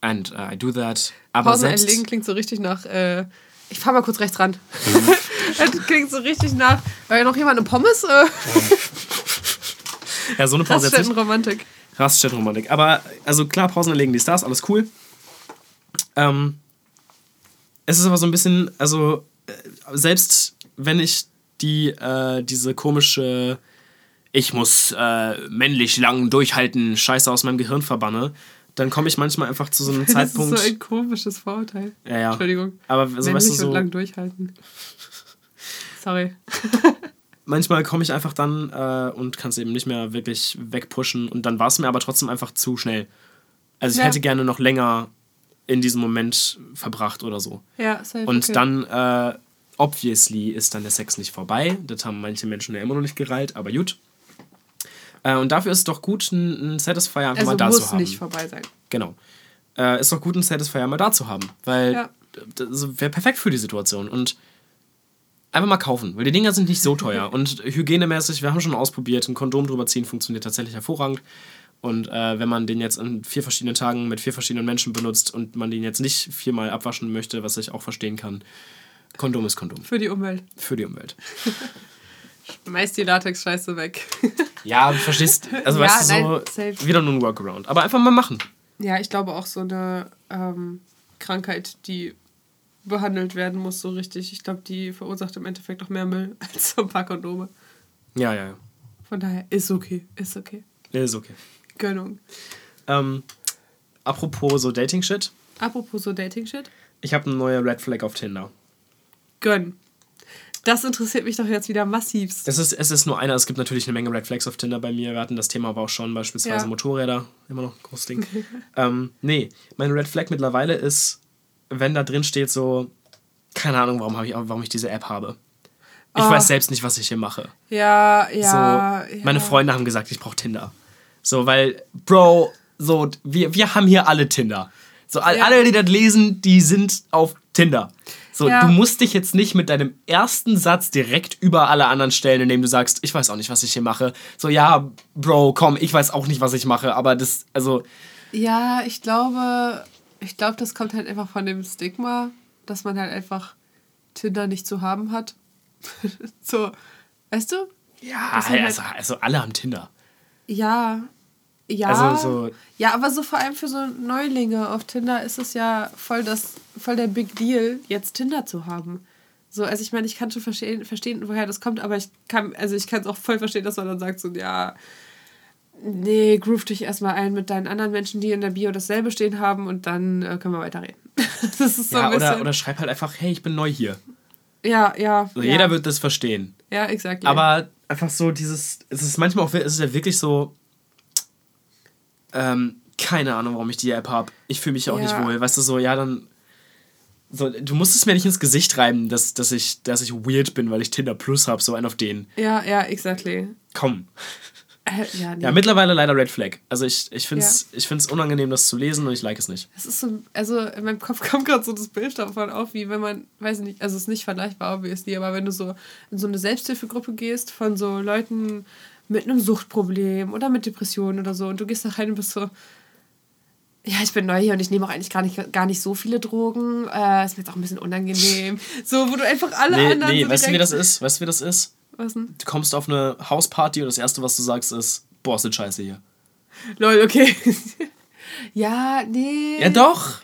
And uh, I do that. Aber Pausen einlegen klingt so richtig nach. Äh, ich fahr mal kurz rechts ran. Mhm. [LAUGHS] das klingt so richtig nach. Weil noch jemand eine Pommes? Äh, [LAUGHS] ja, so eine Pause. Raststättenromantik. Raststättenromantik. Aber, also klar, Pausen einlegen, die Stars, alles cool. Ähm, es ist aber so ein bisschen, also, äh, selbst wenn ich die, äh, diese komische, ich muss äh, männlich lang durchhalten, Scheiße aus meinem Gehirn verbanne, dann komme ich manchmal einfach zu so einem Zeitpunkt. [LAUGHS] Das ist so ein komisches Vorurteil. ja, ja. Entschuldigung. Aber so, weißt du, so, und lang durchhalten. [LAUGHS] Sorry. manchmal komme ich einfach dann äh, und kann es eben nicht mehr wirklich wegpushen und dann war es mir aber trotzdem einfach zu schnell. Also ich Ja. hätte gerne noch länger in diesem Moment verbracht oder so. Ja, safe. Und okay. dann, äh, obviously, ist dann der Sex nicht vorbei. Das haben manche Menschen ja immer noch nicht gereilt, aber gut. Äh, und dafür ist es doch gut, einen Satisfier einfach Also mal da muss zu haben. nicht vorbei sein. Genau. Äh, ist doch gut, einen Satisfier mal da zu haben. Weil Ja. das wäre perfekt für die Situation. Und einfach mal kaufen, weil die Dinger sind nicht so teuer. [LAUGHS] Und hygienemäßig, wir haben schon ausprobiert, ein Kondom drüber ziehen funktioniert tatsächlich hervorragend. Und äh, wenn man den jetzt an vier verschiedenen Tagen mit vier verschiedenen Menschen benutzt und man den jetzt nicht viermal abwaschen möchte, was ich auch verstehen kann, Kondom ist Kondom. Für die Umwelt. Für die Umwelt. [LAUGHS] Meist die Latex-Scheiße weg. [LAUGHS] Ja, du verstehst. Also Ja, weißt du, nein, so safe. wieder nur ein Workaround. Aber einfach mal machen. Ja, ich glaube auch so eine ähm, Krankheit, die behandelt werden muss, so richtig. Ich glaube, die verursacht im Endeffekt auch mehr Müll [LAUGHS] als so ein paar Kondome. Ja, ja, ja. Von daher ist okay, ist okay. Ist okay. Gönnung. Ähm, apropos so Dating-Shit. Apropos so Dating-Shit. Ich habe eine neue Red Flag auf Tinder. Gönn. Das interessiert mich doch jetzt wieder massivst. Es ist, es ist nur einer, es gibt natürlich eine Menge Red Flags auf Tinder bei mir. Wir hatten das Thema aber auch schon, beispielsweise Ja. Motorräder, immer noch ein großes Ding. [LAUGHS] ähm, nee, mein Red Flag mittlerweile ist, wenn da drin steht so, keine Ahnung, warum, ich, warum ich diese App habe. Ich Ah. weiß selbst nicht, was ich hier mache. Ja, ja. so, ja. Meine Freunde haben gesagt, ich brauche Tinder. So, weil, Bro, so, wir, wir haben hier alle Tinder. So, Ja. alle, die das lesen, die sind auf Tinder. So, Ja. du musst dich jetzt nicht mit deinem ersten Satz direkt über alle anderen stellen, indem du sagst, ich weiß auch nicht, was ich hier mache. So, ja, Bro, komm, ich weiß auch nicht, was ich mache, aber das, also, Ja, ich glaube, ich glaube, das kommt halt einfach von dem Stigma, dass man halt einfach Tinder nicht zu haben hat. [LAUGHS] so, weißt du? ja, sind also, also alle haben Tinder. Ja. Ja. Also so- ja, aber so vor allem für so Neulinge auf Tinder ist es ja voll das voll der Big Deal, jetzt Tinder zu haben. So, also ich meine, ich kann schon verstehen, verstehen, woher das kommt, aber ich kann, also ich kann es auch voll verstehen, dass man dann sagt, so, ja, nee, groove dich erstmal ein mit deinen anderen Menschen, die in der Bio dasselbe stehen haben und dann äh, können wir weiterreden. [LAUGHS] das ist so Ja, ein bisschen. oder, oder schreib halt einfach, hey, ich bin neu hier. ja, ja. So, ja. Jeder wird das verstehen. Ja, exakt. Aber einfach so dieses, es ist manchmal auch, es ist ja wirklich so, ähm, keine Ahnung, warum ich die App habe. Ich fühle mich auch nicht Ja. wohl. Weißt du, so, ja, dann, so, du musst es mir nicht ins Gesicht reiben, dass, dass, ich, dass ich weird bin, weil ich Tinder Plus habe, so ein auf den. Ja, ja, exactly. Komm. Äh, ja, nee. Ja, mittlerweile leider Red Flag. Also ich, ich finde es ich find's unangenehm, das zu lesen und ich like es nicht. Es ist so, also in meinem Kopf [LAUGHS] kommt gerade so das Bild davon auf, wie wenn man, weiß ich nicht, also es ist nicht vergleichbar, obviously, aber wenn du so in so eine Selbsthilfegruppe gehst von so Leuten mit einem Suchtproblem oder mit Depressionen oder so und du gehst da rein und bist so, ja, ich bin neu hier und ich nehme auch eigentlich gar nicht, gar nicht so viele Drogen, äh, ist mir jetzt auch ein bisschen unangenehm. [LAUGHS] So, wo du einfach alle Nee, anderen nee so weißt du, wie das ist? Weißt du, wie das ist? Was denn? Du kommst auf eine Hausparty und das Erste, was du sagst, ist, boah, ist das scheiße hier. Lol, okay. [LAUGHS] ja, nee. Ja, doch.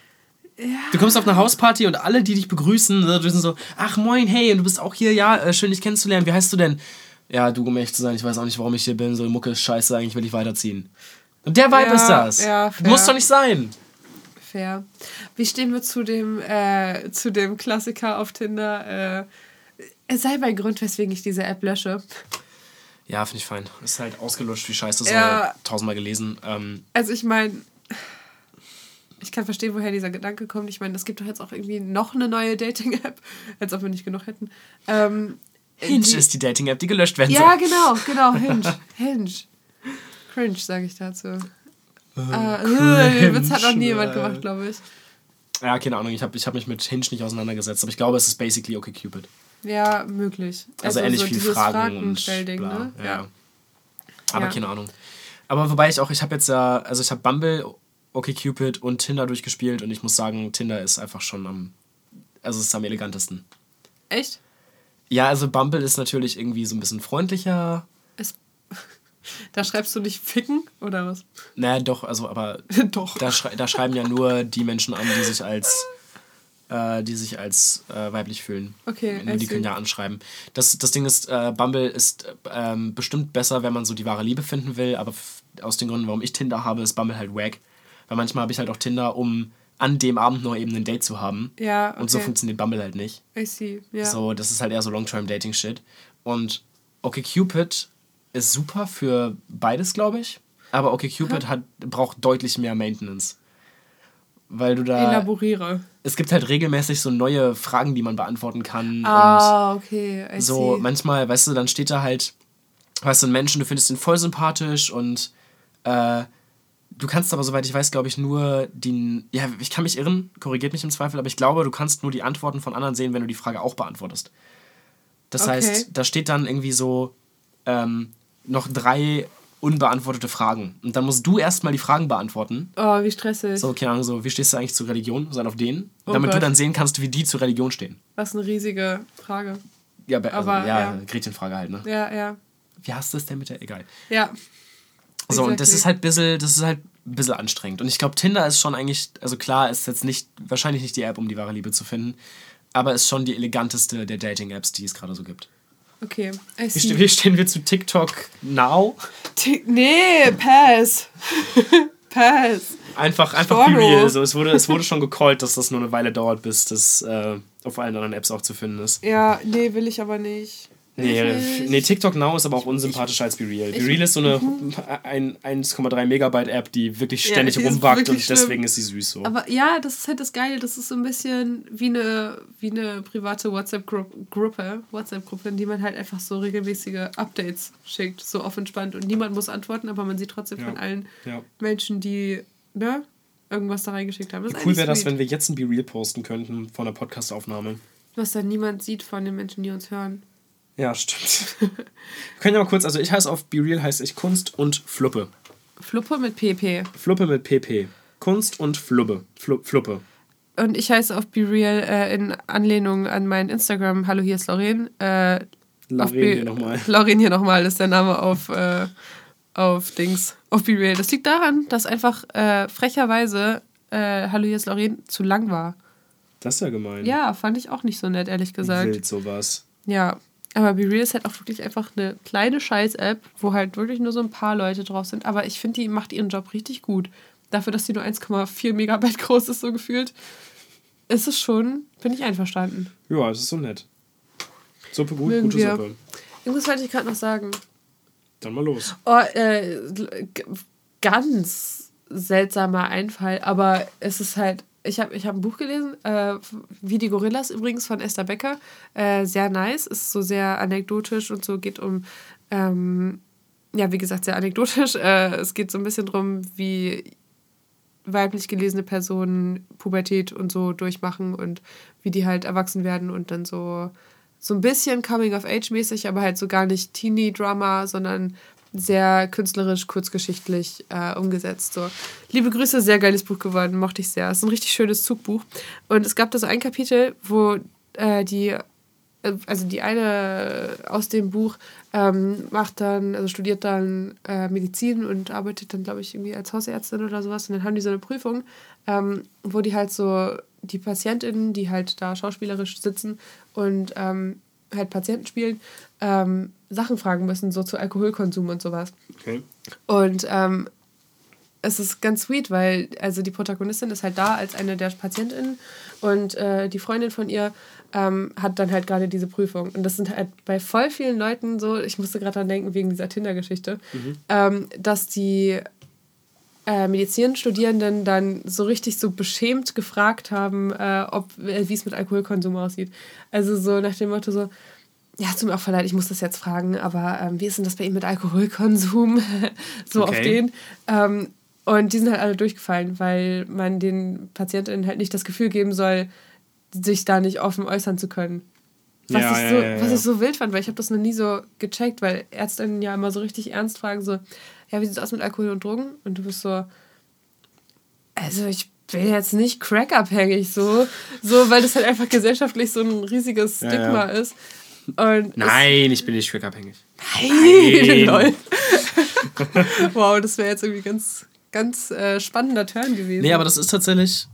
Du kommst auf eine Hausparty und alle, die dich begrüßen, äh, die sind so, ach moin, hey, und du bist auch hier, ja, äh, schön dich kennenzulernen. Wie heißt du denn? Ja, du, um ehrlich zu sein, ich weiß auch nicht, warum ich hier bin. So, die Mucke ist scheiße, eigentlich will ich weiterziehen. Und der Vibe Ja, ist das. ja. Muss doch nicht sein. Fair. Wie stehen wir zu dem, äh, zu dem Klassiker auf Tinder? Äh, es sei bei Grund, weswegen ich diese App lösche. Ja, finde ich fein. Ist halt ausgelutscht, wie scheiße, so Ja. tausendmal gelesen. Ähm, Also ich meine, ich kann verstehen, woher dieser Gedanke kommt. Ich meine, es gibt doch jetzt auch irgendwie noch eine neue Dating-App, [LAUGHS] als ob wir nicht genug hätten. Ähm, Hinge die- ist die Dating-App, die gelöscht werden Ja, soll. genau, genau, [LAUGHS] Hinge. Hinge. Cringe, sage ich dazu. Äh, cringe, den Witz hat noch nie jemand äh. gemacht, glaube ich. Ja, keine Ahnung, ich habe ich hab mich mit Hinge nicht auseinandergesetzt, aber ich glaube, es ist basically okay Cupid. Ja, möglich. Also, ähnlich viel dieses Fragen und bla. ne? Ja. Aber Ja. keine Ahnung. Aber wobei ich auch, ich habe jetzt ja, also ich habe Bumble, OkCupid und Tinder durchgespielt und ich muss sagen, Tinder ist einfach schon am, also es ist am elegantesten. Echt? Ja, also Bumble ist natürlich irgendwie so ein bisschen freundlicher. Es, [LAUGHS] da schreibst du nicht ficken oder was? Naja, doch, also aber [LAUGHS] Doch. da, schrei da schreiben ja nur die Menschen an, die sich als äh, die sich als äh, weiblich fühlen. Okay, Die I see. können ja anschreiben. Das, das Ding ist, äh, Bumble ist äh, ähm, bestimmt besser, wenn man so die wahre Liebe finden will, aber aus den Gründen, warum ich Tinder habe, ist Bumble halt wack. Weil manchmal habe ich halt auch Tinder, um an dem Abend noch eben ein Date zu haben. Ja, Und so okay. funktioniert Bumble halt nicht. I see. Ja. So, das ist halt eher so Long-Term-Dating-Shit. Und OkCupid ist super für beides, glaube ich. Aber OkCupid hat, braucht deutlich mehr Maintenance. Weil du da. Elaboriere. Es gibt halt regelmäßig so neue Fragen, die man beantworten kann. Ah, okay. I so, see. manchmal, weißt du, dann steht da halt, weißt du, ein Menschen, du findest ihn voll sympathisch und äh, du kannst aber, soweit ich weiß, glaube ich, nur die. Ja, ich kann mich irren, korrigiert mich im Zweifel, aber ich glaube, du kannst nur die Antworten von anderen sehen, wenn du die Frage auch beantwortest. Das Okay. heißt, da steht dann irgendwie so ähm, noch drei unbeantwortete Fragen. Und dann musst du erstmal die Fragen beantworten. Oh, wie stressig. So, keine Ahnung, so, wie stehst du eigentlich zur Religion? Sein auf den. Oh damit du Gott. dann sehen kannst, wie die zur Religion stehen. Was eine riesige Frage. Ja, also, Aber, ja, ja. Gretchenfrage halt, ne? Ja, ja. Wie hast du es denn mit der? Egal. Ja. So, und das Exactly. ist halt ein bisschen, das ist halt ein bisschen anstrengend. Und ich glaube, Tinder ist schon eigentlich, also klar, ist jetzt nicht, wahrscheinlich nicht die App, um die wahre Liebe zu finden, aber ist schon die eleganteste der Dating-Apps, die es gerade so gibt. Okay. I Wie, see. wie stehen wir zu TikTok Now? Tick- Nee, pass. [LAUGHS] pass. Einfach, einfach be real. So, es, wurde, es wurde schon gecallt, dass das nur eine Weile dauert, bis das äh, auf allen anderen Apps auch zu finden ist. Ja, nee, will ich aber nicht. Nee, nee, TikTok Now ist aber auch unsympathischer als Be Real. Be ich- Real ist so eine ein- 1,3 Megabyte App, die wirklich Ja, ständig ist rumwackt und schlimm. deswegen ist sie süß so. Aber ja, das ist halt das Geile. Das ist so ein bisschen wie eine, wie eine private WhatsApp-Gruppe, WhatsApp-Gruppe, in die man halt einfach so regelmäßige Updates schickt, so auf entspannt. Und niemand muss antworten, aber man sieht trotzdem Ja. von allen ja. Menschen, die ne, irgendwas da reingeschickt haben. Das ist Cool wäre das, wenn wir jetzt ein Be Real posten könnten von der Podcast-Aufnahme. Was dann niemand sieht von den Menschen, die uns hören. Ja, stimmt. wir können ja mal kurz, also ich heiße auf Be Real heiße ich Kunst und Fluppe. Fluppe mit PP. Fluppe mit PP. Kunst und Flubbe. Flu Fluppe. Und ich heiße auf Be Real äh, in Anlehnung an mein Instagram, hallo, hier ist Lauren. Äh, Be- hier nochmal. [LAUGHS] Lauren hier nochmal ist der Name auf, äh, auf Dings, auf Be Real. Das liegt daran, dass einfach äh, frecherweise äh, Hallo, hier ist Lauren zu lang war. Das ist ja gemein. Ja, fand ich auch nicht so nett, ehrlich gesagt. Wild sowas. Ja, aber Be Real ist halt auch wirklich einfach eine kleine Scheiß-App, wo halt wirklich nur so ein paar Leute drauf sind. Aber ich finde, die macht ihren Job richtig gut. Dafür, dass die nur 1,4 Megabyte [LAUGHS] groß ist, so gefühlt, ist es schon, bin ich einverstanden. Ja, es ist so nett. Suppe gut, Mögen gute wir. Suppe. Irgendwas wollte ich gerade noch sagen. Dann mal los. Oh, äh, ganz seltsamer Einfall, aber es ist halt. Ich habe ich hab ein Buch gelesen, äh, wie die Gorillas übrigens von Esther Becker. Äh, sehr nice, ist so sehr anekdotisch und so geht um, ähm, ja, wie gesagt, sehr anekdotisch. Äh, es geht so ein bisschen drum, wie weiblich gelesene Personen Pubertät und so durchmachen und wie die halt erwachsen werden und dann so so ein bisschen Coming of Age mäßig, aber halt so gar nicht Teenie Drama, sondern sehr künstlerisch, kurzgeschichtlich äh, umgesetzt. So. Liebe Grüße, sehr geiles Buch geworden, mochte ich sehr. Es ist ein richtig schönes Zugbuch. Und es gab da so ein Kapitel, wo äh, die, äh, also die eine aus dem Buch ähm, macht dann, also studiert dann äh, Medizin und arbeitet dann, glaube ich, irgendwie als Hausärztin oder sowas. Und dann haben die so eine Prüfung, ähm, wo die halt so die PatientInnen, die halt da schauspielerisch sitzen und ähm, halt Patienten spielen, ähm, Sachen fragen müssen, so zu Alkoholkonsum und sowas. Okay. Und ähm, es ist ganz sweet, weil also die Protagonistin ist halt da als eine der PatientInnen und äh, die Freundin von ihr ähm, hat dann halt gerade diese Prüfung. Und das sind halt bei voll vielen Leuten so, ich musste gerade dran denken wegen dieser Tinder-Geschichte, ähm, dass die äh, Medizinstudierenden dann so richtig so beschämt gefragt haben, äh, ob äh, wie es mit Alkoholkonsum aussieht. Also so nach dem Motto so, ja, es tut mir auch verleid, ich muss das jetzt fragen, aber ähm, wie ist denn das bei Ihnen mit Alkoholkonsum? [LAUGHS] so auf Okay. den. Ähm, und die sind halt alle durchgefallen, weil man den Patientinnen halt nicht das Gefühl geben soll, sich da nicht offen äußern zu können. Was, Ja, ich, so, ja, ja. was ich so wild fand, weil ich habe das noch nie so gecheckt, weil Ärztinnen ja immer so richtig ernst fragen, so, ja, wie sieht es aus mit Alkohol und Drogen? Und du bist so, also ich bin jetzt nicht crackabhängig, so, so, weil das halt einfach gesellschaftlich so ein riesiges Stigma ist. Und Nein, ich bin nicht crackabhängig. [LAUGHS] Nein. Lol. [LAUGHS] wow, das wäre jetzt irgendwie ganz, ganz äh, spannender Turn gewesen. Nee, aber das ist tatsächlich.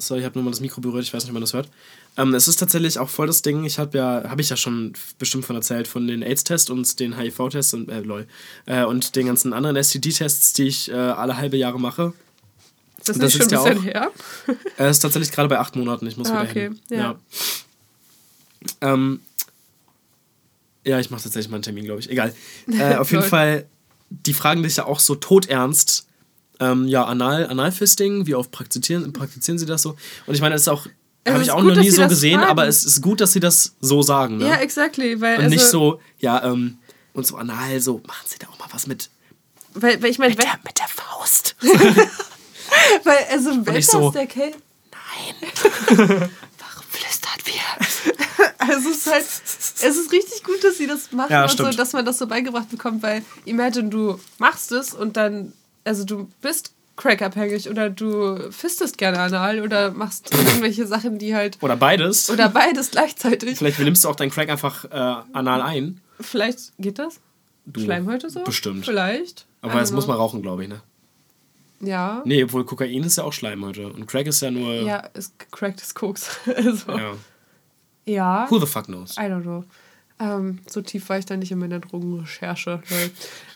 Sorry, ich habe nur mal das Mikro berührt, ich weiß nicht, ob man das hört. Ähm, es ist tatsächlich auch voll das Ding, ich habe ja, habe ich ja schon bestimmt von erzählt, von den AIDS-Tests und den HIV-Tests und, äh, lol, äh, und den ganzen anderen STD-Tests, die ich äh, alle halbe Jahre mache. ist das das nicht schon ein ist bisschen ja her? Er ist tatsächlich gerade bei acht Monaten, ich muss Ah, wieder okay, hin. ja. Ja, ähm, ja ich mache tatsächlich mal einen Termin, glaube ich. Egal. [LAUGHS] Äh, auf jeden. Fall, die fragen dich ja auch so todernst, ähm, ja, Anal, Analfisting, wie oft praktizieren, praktizieren sie das so? Und ich meine, das ist auch, habe ich auch gut, noch nie so gesehen, fragen. aber es ist gut, dass sie das so sagen. Ne? Ja, exactly. Weil, Und also, nicht so, ja, ähm, und so anal, so, machen sie da auch mal was mit, Weil, weil ich meine, mit, der, mit der Faust. [LAUGHS] weil, also, wenn das so, der Case. [LAUGHS] Warum flüstert wir? [LAUGHS] Also, es ist halt, es ist richtig gut, dass sie das machen Ja, und so, dass man das so beigebracht bekommt, weil, imagine, du machst es und dann, also, du bist crackabhängig oder du fistest gerne anal oder machst [LAUGHS] irgendwelche Sachen, die halt. Oder beides. Oder beides gleichzeitig. Vielleicht nimmst du auch deinen Crack einfach äh, anal ein. Vielleicht geht das? Schleimhäute so? bestimmt. Vielleicht. Aber das don't muss man rauchen, glaube ich, ne? Ja. Nee, obwohl Kokain ist ja auch Schleimhäute. Und Crack ist ja nur. Ja, ist cracked Koks. [LAUGHS] also, ja. ja. Who the fuck knows? I don't know. Ähm, so tief war ich da nicht in meiner Drogenrecherche.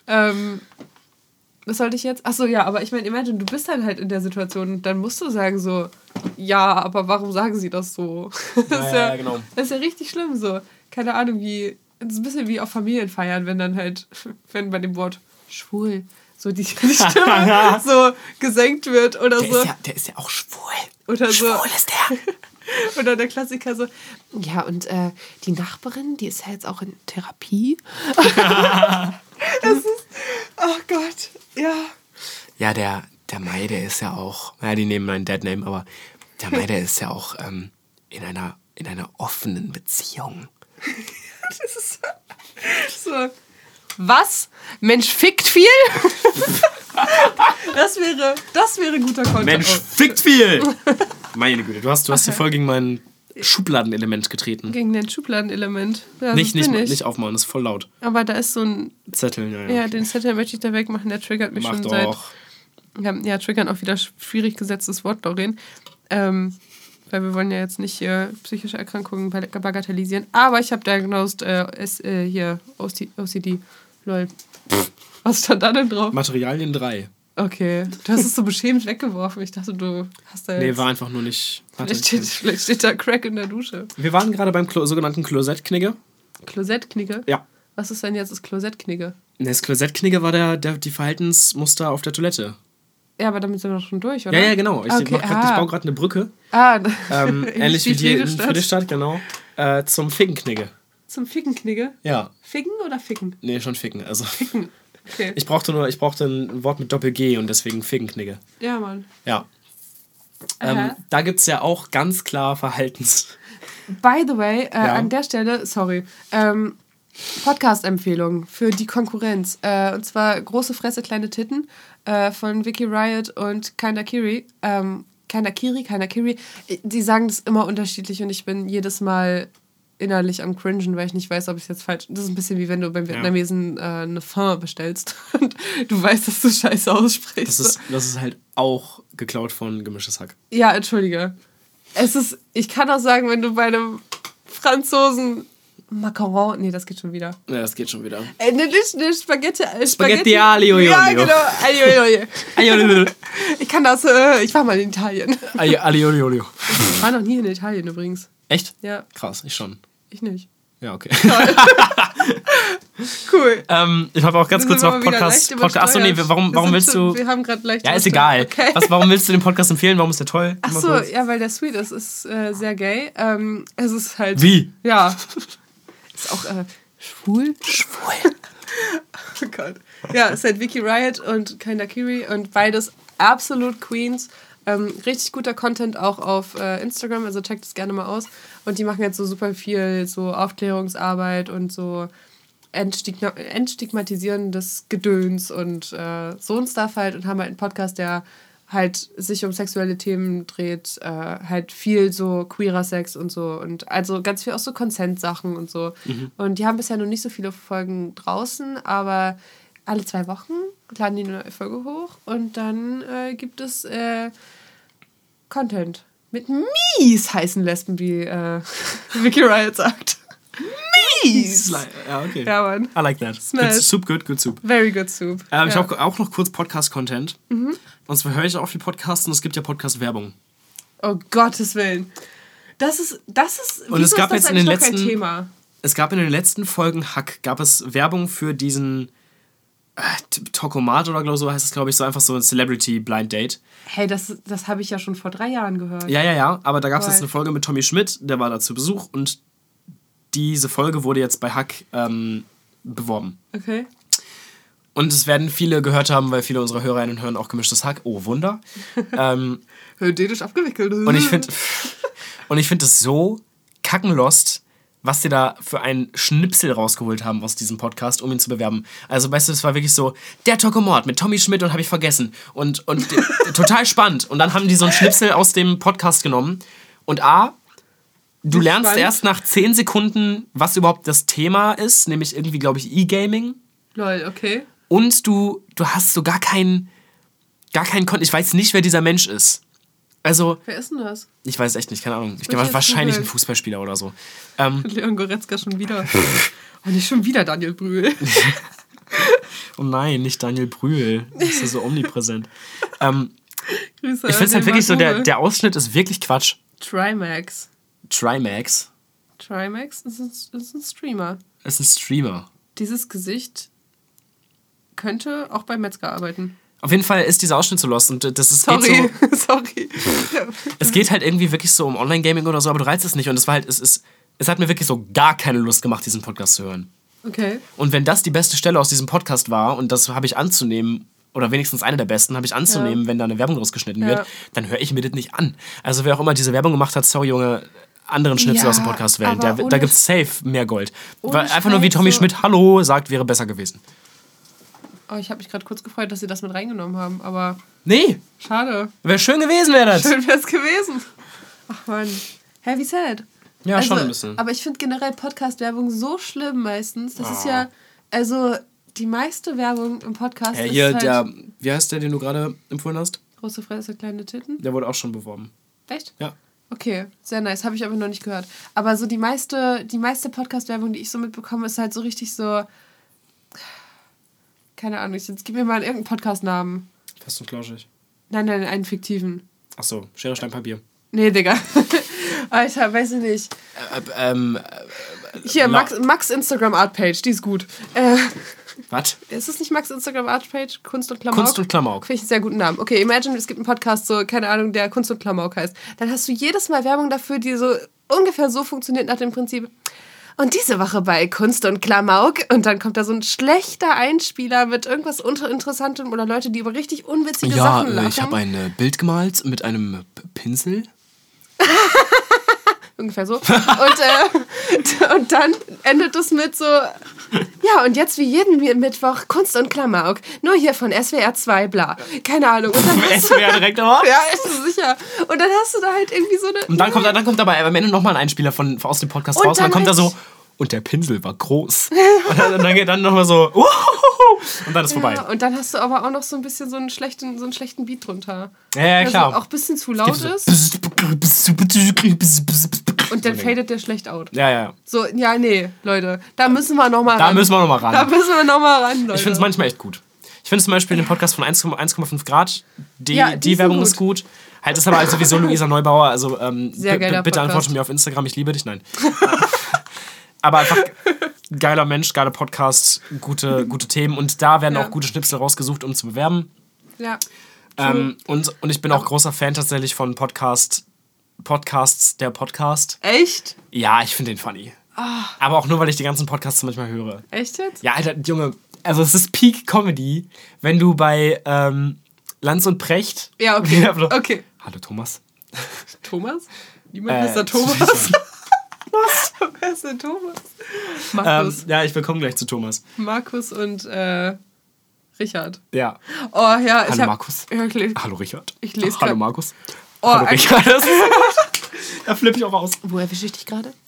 Ähm, Was sollte ich jetzt? Achso, ja, aber ich meine, imagine, du bist dann halt in der Situation und dann musst du sagen so, ja, aber warum sagen sie das so? [LAUGHS] Das, ist, Ja, ja, ja, genau. das ist ja richtig schlimm so. Keine Ahnung, wie. Es ist ein bisschen wie auf Familienfeiern, wenn dann halt, [LAUGHS] wenn bei dem Wort schwul so die, die Stimme [LAUGHS] so gesenkt wird oder Der, so. ist ja, der ist ja auch schwul. Oder so. Schwul ist der. [LAUGHS] Oder der Klassiker so, ja, und äh, die Nachbarin, die ist ja jetzt auch in Therapie. [LAUGHS] das ist, oh Gott, ja. Ja, der, der Mai, der ist ja auch, ja, die nehmen meinen Deadname, aber der Mai, der ist ja auch ähm, in, einer, in einer offenen Beziehung. Das ist so. Was? Mensch fickt viel? das wäre, das wäre guter Content. Mensch, fickt viel! Meine Güte, du hast, du hast die voll gegen mein Schubladenelement getreten. Gegen den Schubladenelement. Ja, Nicht, nicht, ich. nicht aufmachen, das ist voll laut. Aber da ist so ein. Zettel, ja, ja. Ja, den Zettel möchte ich da wegmachen, der triggert mich Mach schon seit. doch. Ja, ja, triggern auch wieder schwierig gesetztes Wort, Doreen. Ähm, weil wir wollen ja jetzt nicht hier psychische Erkrankungen bag- bagatellisieren. Aber ich habe diagnosed äh, S, äh, hier OC, OCD. Lol. Was stand da denn drauf? Materialien 3. Okay, du hast es so beschämt weggeworfen. Ich dachte, du hast da Nee, jetzt... war einfach nur nicht. Vielleicht, steht, vielleicht steht da Crack in der Dusche. Wir waren gerade beim Klo sogenannten Klosettknigge. Klosettknigge? Ja. Was ist denn jetzt das Klosettknigge? Nee, Das Klosettknigge war der, der, die Verhaltensmuster auf der Toilette. Ja, aber damit sind wir doch schon durch, oder? Ja, ja, genau. Ich, Okay, ah. baue gerade eine Brücke. Ah, Ähm, [LAUGHS] ähnlich wie die in Friedrichstadt. Genau. Äh, zum Fickenknigge. Zum Fickenknigge? Ja. Ficken oder ficken? Nee, schon Ficken. Also. Ficken. Okay. Ich brauchte nur, ich brauchte ein Wort mit Doppel-G und deswegen Fickenknigge. ja, Mann. Ja. Ähm, da gibt es ja auch ganz klar Verhaltens. By the way, äh, Ja. an der Stelle, sorry, ähm, Podcast-Empfehlung für die Konkurrenz. Äh, und zwar Große Fresse, kleine Titten äh, von Vicky Riot und Kinda Kiri. Ähm, Kinda Kiri, Kinda Kiri. Die sagen das immer unterschiedlich und ich bin jedes Mal innerlich am Cringen, weil ich nicht weiß, ob ich es jetzt falsch. Das ist ein bisschen wie wenn du beim Vietnamesen äh, eine Fin bestellst [LAUGHS] und du weißt, dass du Scheiße aussprichst. Das ist, das ist halt auch geklaut von Gemischtes Hack. Ja, entschuldige. Es ist, ich kann auch sagen, wenn du bei einem Franzosen Macaron, nee, das geht schon wieder. Ja, das geht schon wieder. Äh, ne, nicht, ne, Spaghetti, äh, Spaghetti aglio olio. Ja, genau. Aglio olio. [LAUGHS] Aliolio. Ich kann das, äh, ich war mal in Italien. Aliolio. Ich war noch nie in Italien übrigens. Echt? Ja, Krass, ich schon. ich nicht. Ja, okay. [LAUGHS] Cool. ähm, ich habe auch ganz kurz noch Podcast. Podcast achso, nee, warum, warum willst zu- du. Wir haben gerade leicht Ja, ist egal. Okay. Was, warum willst du den Podcast empfehlen? Warum ist der toll? Ach Mal so, kurz. ja, weil der sweet ist. Ist äh, sehr gay. Ähm, es ist halt. Wie? Ja. [LAUGHS] Ist auch äh, schwul. Schwul. [LAUGHS] Oh Gott. Ja, es ist halt Vicky Riot und Kinda Kiri und beides absolut Queens. Ähm, richtig guter Content auch auf äh, Instagram, also checkt es gerne mal aus. Und die machen jetzt so super viel so Aufklärungsarbeit und so Entstigma entstigmatisierendes Gedöns und äh, so ein Stuff halt und haben halt einen Podcast, der halt sich um sexuelle Themen dreht, äh, halt viel so queerer Sex und so und also ganz viel auch so Consent-Sachen und so. Und die haben bisher noch nicht so viele Folgen draußen, aber alle zwei Wochen laden die eine neue Folge hoch und dann äh, gibt es äh, Content mit mies heißen Lesben, wie äh, [LAUGHS] Vicky Riot sagt. Mies! Ja, okay. Ja, Mann. I like that. Smash. Good soup, good, good soup. Very good soup. Ähm, Ich ja. habe auch noch kurz Podcast-Content. Und zwar höre ich auch viel Podcasts und es gibt ja Podcast-Werbung. Oh Gottes Willen. Das ist, das ist, Und es gab ist jetzt in den letzten- Thema? Es gab in den letzten Folgen Hack, gab es Werbung für diesen äh, Tokomat oder so heißt es, glaube ich, so einfach so ein Celebrity Blind Date. Hey, das, das habe ich ja schon vor drei Jahren gehört. Ja, ja, ja, aber da gab es jetzt eine Folge mit Tommy Schmidt, der war da zu Besuch und diese Folge wurde jetzt bei Hack ähm, beworben. Okay. Und es werden viele gehört haben, weil viele unserer Hörerinnen hören auch gemischtes Hack. Oh, Wunder. [LAUGHS] ähm, abgewickelt. und ich finde und ich finde es so kackenlost, was die da für einen Schnipsel rausgeholt haben aus diesem Podcast, um ihn zu bewerben. Also, weißt du, es war wirklich so, der Tokomord mit Tommy Schmidt und habe ich vergessen. Und, und [LAUGHS] total spannend. Und dann haben die so einen Schnipsel aus dem Podcast genommen. Und A, du lernst spannend. erst nach 10 Sekunden, was überhaupt das Thema ist, nämlich irgendwie, glaube ich, E-Gaming. Lol, okay. Und du, du hast so gar keinen, gar keinen Kon Ich weiß nicht, wer dieser Mensch ist. Also, Wer ist denn das? ich weiß echt nicht, keine Ahnung. Ich ich glaube, wahrscheinlich ein. Fußballspieler oder so. Ähm, [LAUGHS] Leon Goretzka schon wieder. Und nicht schon wieder Daniel Brühl. [LAUGHS] Oh nein, nicht Daniel Brühl. Das ist ja so omnipräsent. ähm, [LAUGHS] Grüße ich finde es halt wirklich so, der, der Ausschnitt ist wirklich Quatsch. Trimax. Trimax Trimax ist ein, ist ein Streamer. ist ein Streamer. Dieses Gesicht könnte auch bei Metzger arbeiten. Auf jeden Fall ist dieser Ausschnitt so lost und das ist, Sorry, so, [LAUGHS] sorry. es geht halt irgendwie wirklich so um Online-Gaming oder so, aber du reizt es nicht und es war halt, es ist, es hat mir wirklich so gar keine Lust gemacht, diesen Podcast zu hören. Okay. Und wenn das die beste Stelle aus diesem Podcast war, und das habe ich anzunehmen, oder wenigstens eine der besten, habe ich anzunehmen, Ja. wenn da eine Werbung rausgeschnitten Ja. wird, dann höre ich mir das nicht an. Also wer auch immer diese Werbung gemacht hat, sorry Junge, anderen Schnipsel Ja, aus dem Podcast wählen. Da, da gibt es safe mehr Gold. Weil einfach nur wie Tommy so- Schmidt Hallo sagt, wäre besser gewesen. Oh, ich habe mich gerade kurz gefreut, dass sie das mit reingenommen haben, aber Nee, schade. wäre schön gewesen, wäre das. Schön wär's gewesen. Ach man. Heavy sad. Ja, also, schon ein bisschen. Aber ich finde generell Podcast-Werbung so schlimm meistens. Das ist Ah. ja, also die meiste Werbung im Podcast Ja, ist hier, halt der, wie heißt der, den du gerade empfohlen hast? große Fresse, kleine Titten. Der wurde auch schon beworben. Echt? Ja. Okay, sehr nice. Habe ich aber noch nicht gehört. Aber so die meiste, die meiste Podcast-Werbung, die ich so mitbekomme, ist halt so richtig so. Keine Ahnung, jetzt gib mir mal irgendeinen Podcast-Namen. Fast und flauschig. Nein, nein, einen fiktiven. Achso, Schere, Stein, Papier. Nee, Digga. [LAUGHS] Alter, weiß ich nicht. Äh, ähm, Hier, La- Max, Max Instagram Art Page, die ist gut. Äh, was? ist es nicht Max Instagram Art Page? Kunst und Klamauk? Kunst und Klamauk. Finde ich einen sehr guten Namen. Okay, imagine, es gibt einen Podcast, so, keine Ahnung, der Kunst und Klamauk heißt. Dann hast du jedes Mal Werbung dafür, die so ungefähr so funktioniert nach dem Prinzip. Und diese Woche bei Kunst und Klamauk. Und dann kommt da so ein schlechter Einspieler mit irgendwas Uninteressantem oder Leute, die über richtig unwitzige Ja, Sachen äh, lachen. ich habe ein äh, Bild gemalt mit einem Pinsel. [LAUGHS] Ungefähr so. Und, äh, [LAUGHS] und dann endet es mit so, ja, und jetzt wie jeden Mittwoch Kunst und Klamauk. Nur hier von SWR 2, bla. Keine Ahnung. Und dann SWR direkt auch. ja, ist sicher. Und dann hast du da halt irgendwie so eine. Und dann kommt, dann kommt dabei am Ende nochmal ein Einspieler von, aus dem Podcast Und raus und dann kommt da so, halt- und der Pinsel war groß. [LAUGHS] und dann, dann geht dann nochmal so, "Uhuhu", und dann ist vorbei. Ja, und dann hast du aber auch noch so ein bisschen so einen schlechten, so einen schlechten Beat drunter. Ja, ja, Der klar. so auch ein bisschen zu laut ist. Und dann fadet der schlecht out. Ja, ja. So, ja, nee, Leute. Da müssen wir nochmal Da ran. müssen wir nochmal ran. Da müssen wir nochmal ran, Leute. Ich finde es manchmal echt gut. Ich finde zum Beispiel den Podcast von 1,5 1,5 Grad, die, Ja, die die Werbung gut. ist gut. Halt ist aber halt sowieso Luisa Neubauer, also ähm, Sehr geiler bitte antworte mir auf Instagram, ich liebe dich, nein. [LAUGHS] aber einfach geiler Mensch, geiler Podcast, gute, gute Themen und da werden Ja. auch gute Schnipsel rausgesucht, um zu bewerben. Ja. Ähm, und, und ich bin auch großer Fan tatsächlich von Podcast, Podcasts, der Podcast. Echt? Ja, ich finde den funny. Ah. Aber auch nur, weil ich die ganzen Podcasts manchmal höre. Echt jetzt? Ja, Alter, Junge, also es ist Peak Comedy, wenn du bei ähm, Lanz und Precht. Ja, okay. [LAUGHS] Okay. Hallo Thomas. Thomas? Niemand Äh, ist da Thomas. [LAUGHS] Was? Wer ist denn Thomas? Ähm, Markus. ja, ich will kommen gleich zu Thomas. Markus und äh, Richard. Ja. Oh ja, ich Hallo hab, Markus. Ich Hallo Richard. Ich lese Hallo Markus. Oh, Richard. Das [LAUGHS] da flippe ich auch aus. Wo erwische ich dich gerade? [LAUGHS]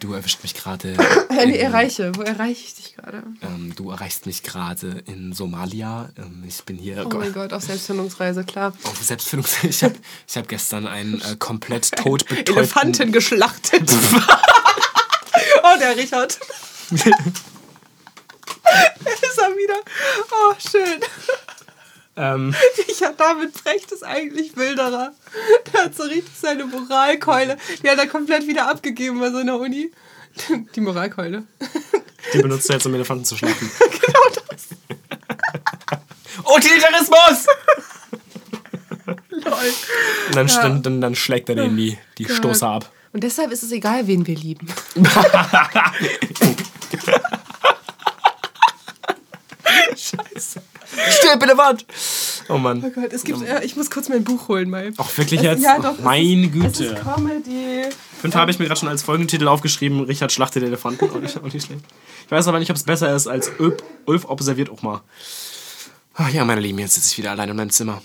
Du erwischt mich gerade. [LAUGHS] Nee, in- erreiche. Wo erreiche ich dich gerade? Ähm, du erreichst mich gerade in Somalia. Ähm, ich bin hier Oh mein Gott, auf Selbstfindungsreise, klar. auf Selbstfindung. Ich habe ich hab gestern einen äh, komplett tot betäubten... Elefanten geschlachtet. oh, der Richard. ist er wieder. Oh, schön. Ähm, [LAUGHS] Richard David Brecht ist eigentlich Wilderer. Der hat so richtig seine Moralkeule. Die hat er komplett wieder abgegeben bei seiner Uni. [LAUGHS] Die Moralkeule. die benutzt er jetzt, um Elefanten zu schlachten. [LAUGHS] genau das. Utilitarismus! Lol. Und dann, dann, dann, dann schlägt er denen die, die Stoße ab. Und deshalb ist es egal, wen wir lieben. Stirb, Elefant! Oh Mann. Oh Gott, es gibt. Ja, ich muss kurz mein Buch holen, mal. Auch wirklich Es- jetzt? ja, doch, es Meine Es Güte. ist Comedy. Fünf habe ich mir gerade schon als Folgentitel aufgeschrieben: Richard schlachtet Elefanten. Auch nicht, auch nicht schlecht. Ich weiß aber nicht, ob es besser ist als Ulf, Ulf observiert auch mal. Ach ja, meine Lieben, jetzt sitze ich wieder allein in meinem Zimmer.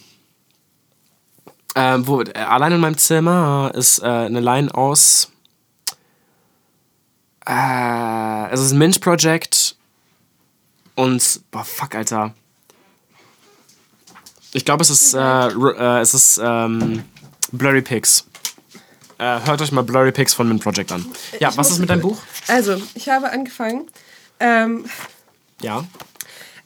Ähm, wo, äh, allein in meinem Zimmer ist äh, eine Line aus. Äh, es ist ein Minch Project. Und. Boah, fuck, Alter. Ich glaube, es ist. Äh, äh, es ist. Ähm, Blurry Pigs. Äh, hört euch mal Blurry Pigs von Mint Project an. Ja, Ich was ist mit deinem Buch? Also, ich habe angefangen. Ähm, Ja.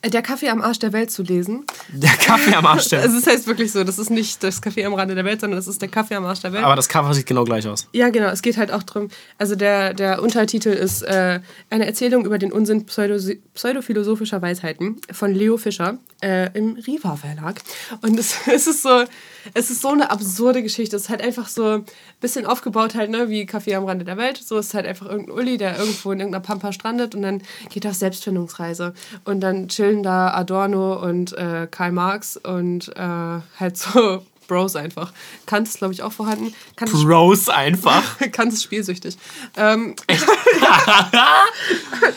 Der Kaffee am Arsch der Welt zu lesen. Der Kaffee am Arsch der Also [LAUGHS] es heißt wirklich so, das ist nicht das Kaffee am Rande der Welt, sondern es ist der Kaffee am Arsch der Welt. Aber das Cover sieht genau gleich aus. Ja, genau. Es geht halt auch drum. Also der, der Untertitel ist äh, eine Erzählung über den Unsinn pseudo, pseudophilosophischer Weisheiten von Leo Fischer äh, im Riva Verlag. Und es, [LAUGHS] es ist so, es ist so eine absurde Geschichte. Es ist halt einfach so ein bisschen aufgebaut halt, ne, wie Kaffee am Rande der Welt. So ist halt einfach irgendein Uli, der irgendwo in irgendeiner Pampa strandet und dann geht er auf Selbstfindungsreise. Und dann chillen da Adorno und äh, Karl Marx und äh, halt so [LAUGHS] Bros einfach. Kant ist, glaube ich, auch vorhanden. Kant ist Bros einfach. [LAUGHS] Kant ist spielsüchtig. Ähm, [LAUGHS]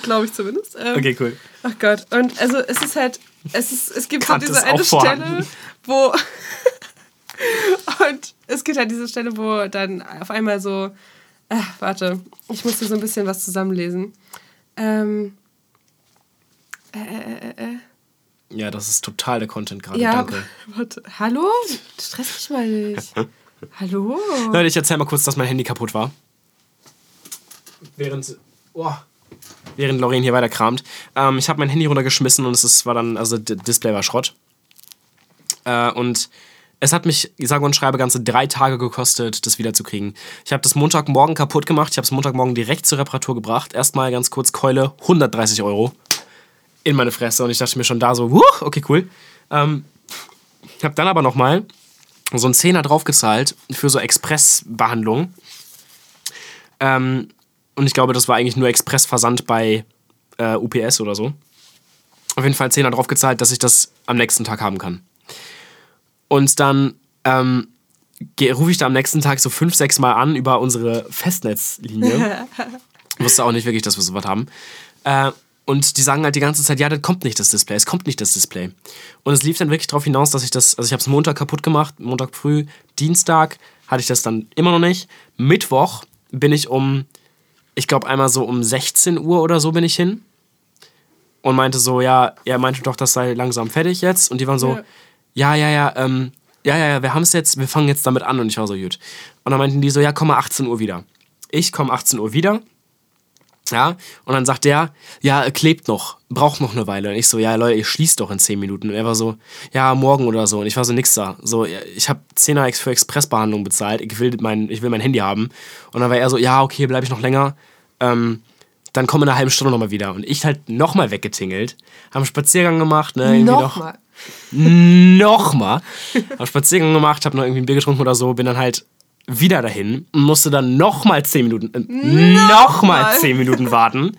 Glaube ich zumindest. Ähm, Okay, cool. Ach Gott. Und also es ist halt, es, ist, es gibt Kant halt diese eine vorhanden. Stelle, wo. Und es gibt halt diese Stelle, wo dann auf einmal so. Äh, warte, ich muss hier so ein bisschen was zusammenlesen. Ähm. Äh, äh, äh, äh. Ja, das ist total der Content gerade. Ja, Danke. [LAUGHS] warte. Hallo? Stress mich mal nicht. [LAUGHS] Hallo? Leute, ich erzähl mal kurz, dass mein Handy kaputt war. Während. Oh. Während Lorraine hier weiter kramt. Ähm, ich habe mein Handy runtergeschmissen und es ist, war dann, also das Display war Schrott. Äh, und es hat mich, ich sage und schreibe, ganze drei Tage gekostet, das wiederzukriegen. Ich habe das Montagmorgen kaputt gemacht. Ich habe es Montagmorgen direkt zur Reparatur gebracht. Erstmal ganz kurz Keule, 130 Euro in meine Fresse. Und ich dachte mir schon da so, wuh, okay, cool. Ähm, habe dann aber nochmal so einen Zehner draufgezahlt für so Expressbehandlung. Ähm, und ich glaube, das war eigentlich nur Expressversand bei äh, UPS oder so. Auf jeden Fall Zehner draufgezahlt, dass ich das am nächsten Tag haben kann. Und dann ähm, rufe ich da am nächsten Tag so fünf, sechs Mal an über unsere Festnetzlinie. [LAUGHS] Wusste auch nicht wirklich, dass wir sowas haben. Äh, und die sagen halt die ganze Zeit, ja, das kommt nicht das Display, es kommt nicht das Display. Und es lief dann wirklich darauf hinaus, dass ich das, also ich habe es Montag kaputt gemacht, Montag früh, Dienstag hatte ich das dann immer noch nicht. Mittwoch bin ich um, ich glaube einmal so um 16 Uhr oder so bin ich hin und meinte so, ja, er meinte doch, das sei langsam fertig jetzt. Und die waren so, ja, ja, ja, ähm, ja, ja, ja, wir haben es jetzt, wir fangen jetzt damit an. Und ich war so, gut. Und dann meinten die so, ja, komm mal 18 Uhr wieder. Ich komme 18 Uhr wieder. Ja, und dann sagt der, ja, klebt noch, braucht noch eine Weile. Und ich so, ja, Leute, ihr schließt doch in 10 Minuten. Und er war so, ja, morgen oder so. Und ich war so, nix da. So, ja, ich habe 10er für Expressbehandlung bezahlt, ich will mein, ich will mein Handy haben. Und dann war er so, ja, okay, bleibe ich noch länger. Ähm, dann komm in einer halben Stunde nochmal wieder. Und ich halt nochmal weggetingelt, haben einen Spaziergang gemacht, ne, irgendwie noch, Nochmal. Hab Spaziergang gemacht, hab noch irgendwie ein Bier getrunken oder so, bin dann halt wieder dahin und musste dann nochmal 10 Minuten, äh, nochmal 10 Minuten warten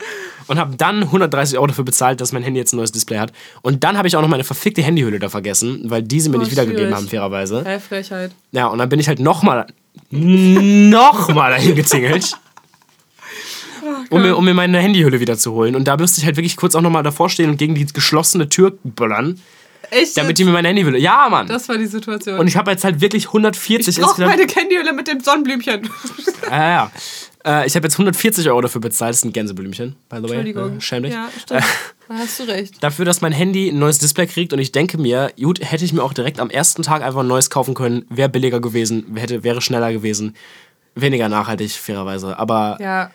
und habe dann 130 Euro dafür bezahlt, dass mein Handy jetzt ein neues Display hat. Und dann habe ich auch noch meine verfickte Handyhülle da vergessen, weil die sie mir Oh, nicht wiedergegeben schwierig. haben, fairerweise. Hä, Frechheit. Ja, und dann bin ich halt nochmal, nochmal dahin getingelt. [LAUGHS] Um mir, um mir meine Handyhülle wieder zu holen. Und da müsste ich halt wirklich kurz auch nochmal davor stehen und gegen die geschlossene Tür böllern, Echt? damit die mir meine Handyhülle. Ja, Mann! das war die Situation. Und ich habe jetzt halt wirklich 140 ich brauche insgesamt. meine Candyhülle mit dem Sonnenblümchen. [LAUGHS] Ja, ja. Äh, ich habe jetzt 140 Euro dafür bezahlt. Das sind Gänseblümchen, by the way. Entschuldigung. Äh, schäm dich. Ja, stimmt. [LAUGHS] Da hast du recht. Dafür, dass mein Handy ein neues Display kriegt und ich denke mir, gut, hätte ich mir auch direkt am ersten Tag einfach ein neues kaufen können, wäre billiger gewesen, hätte, wäre schneller gewesen, weniger nachhaltig, fairerweise. Aber Ja.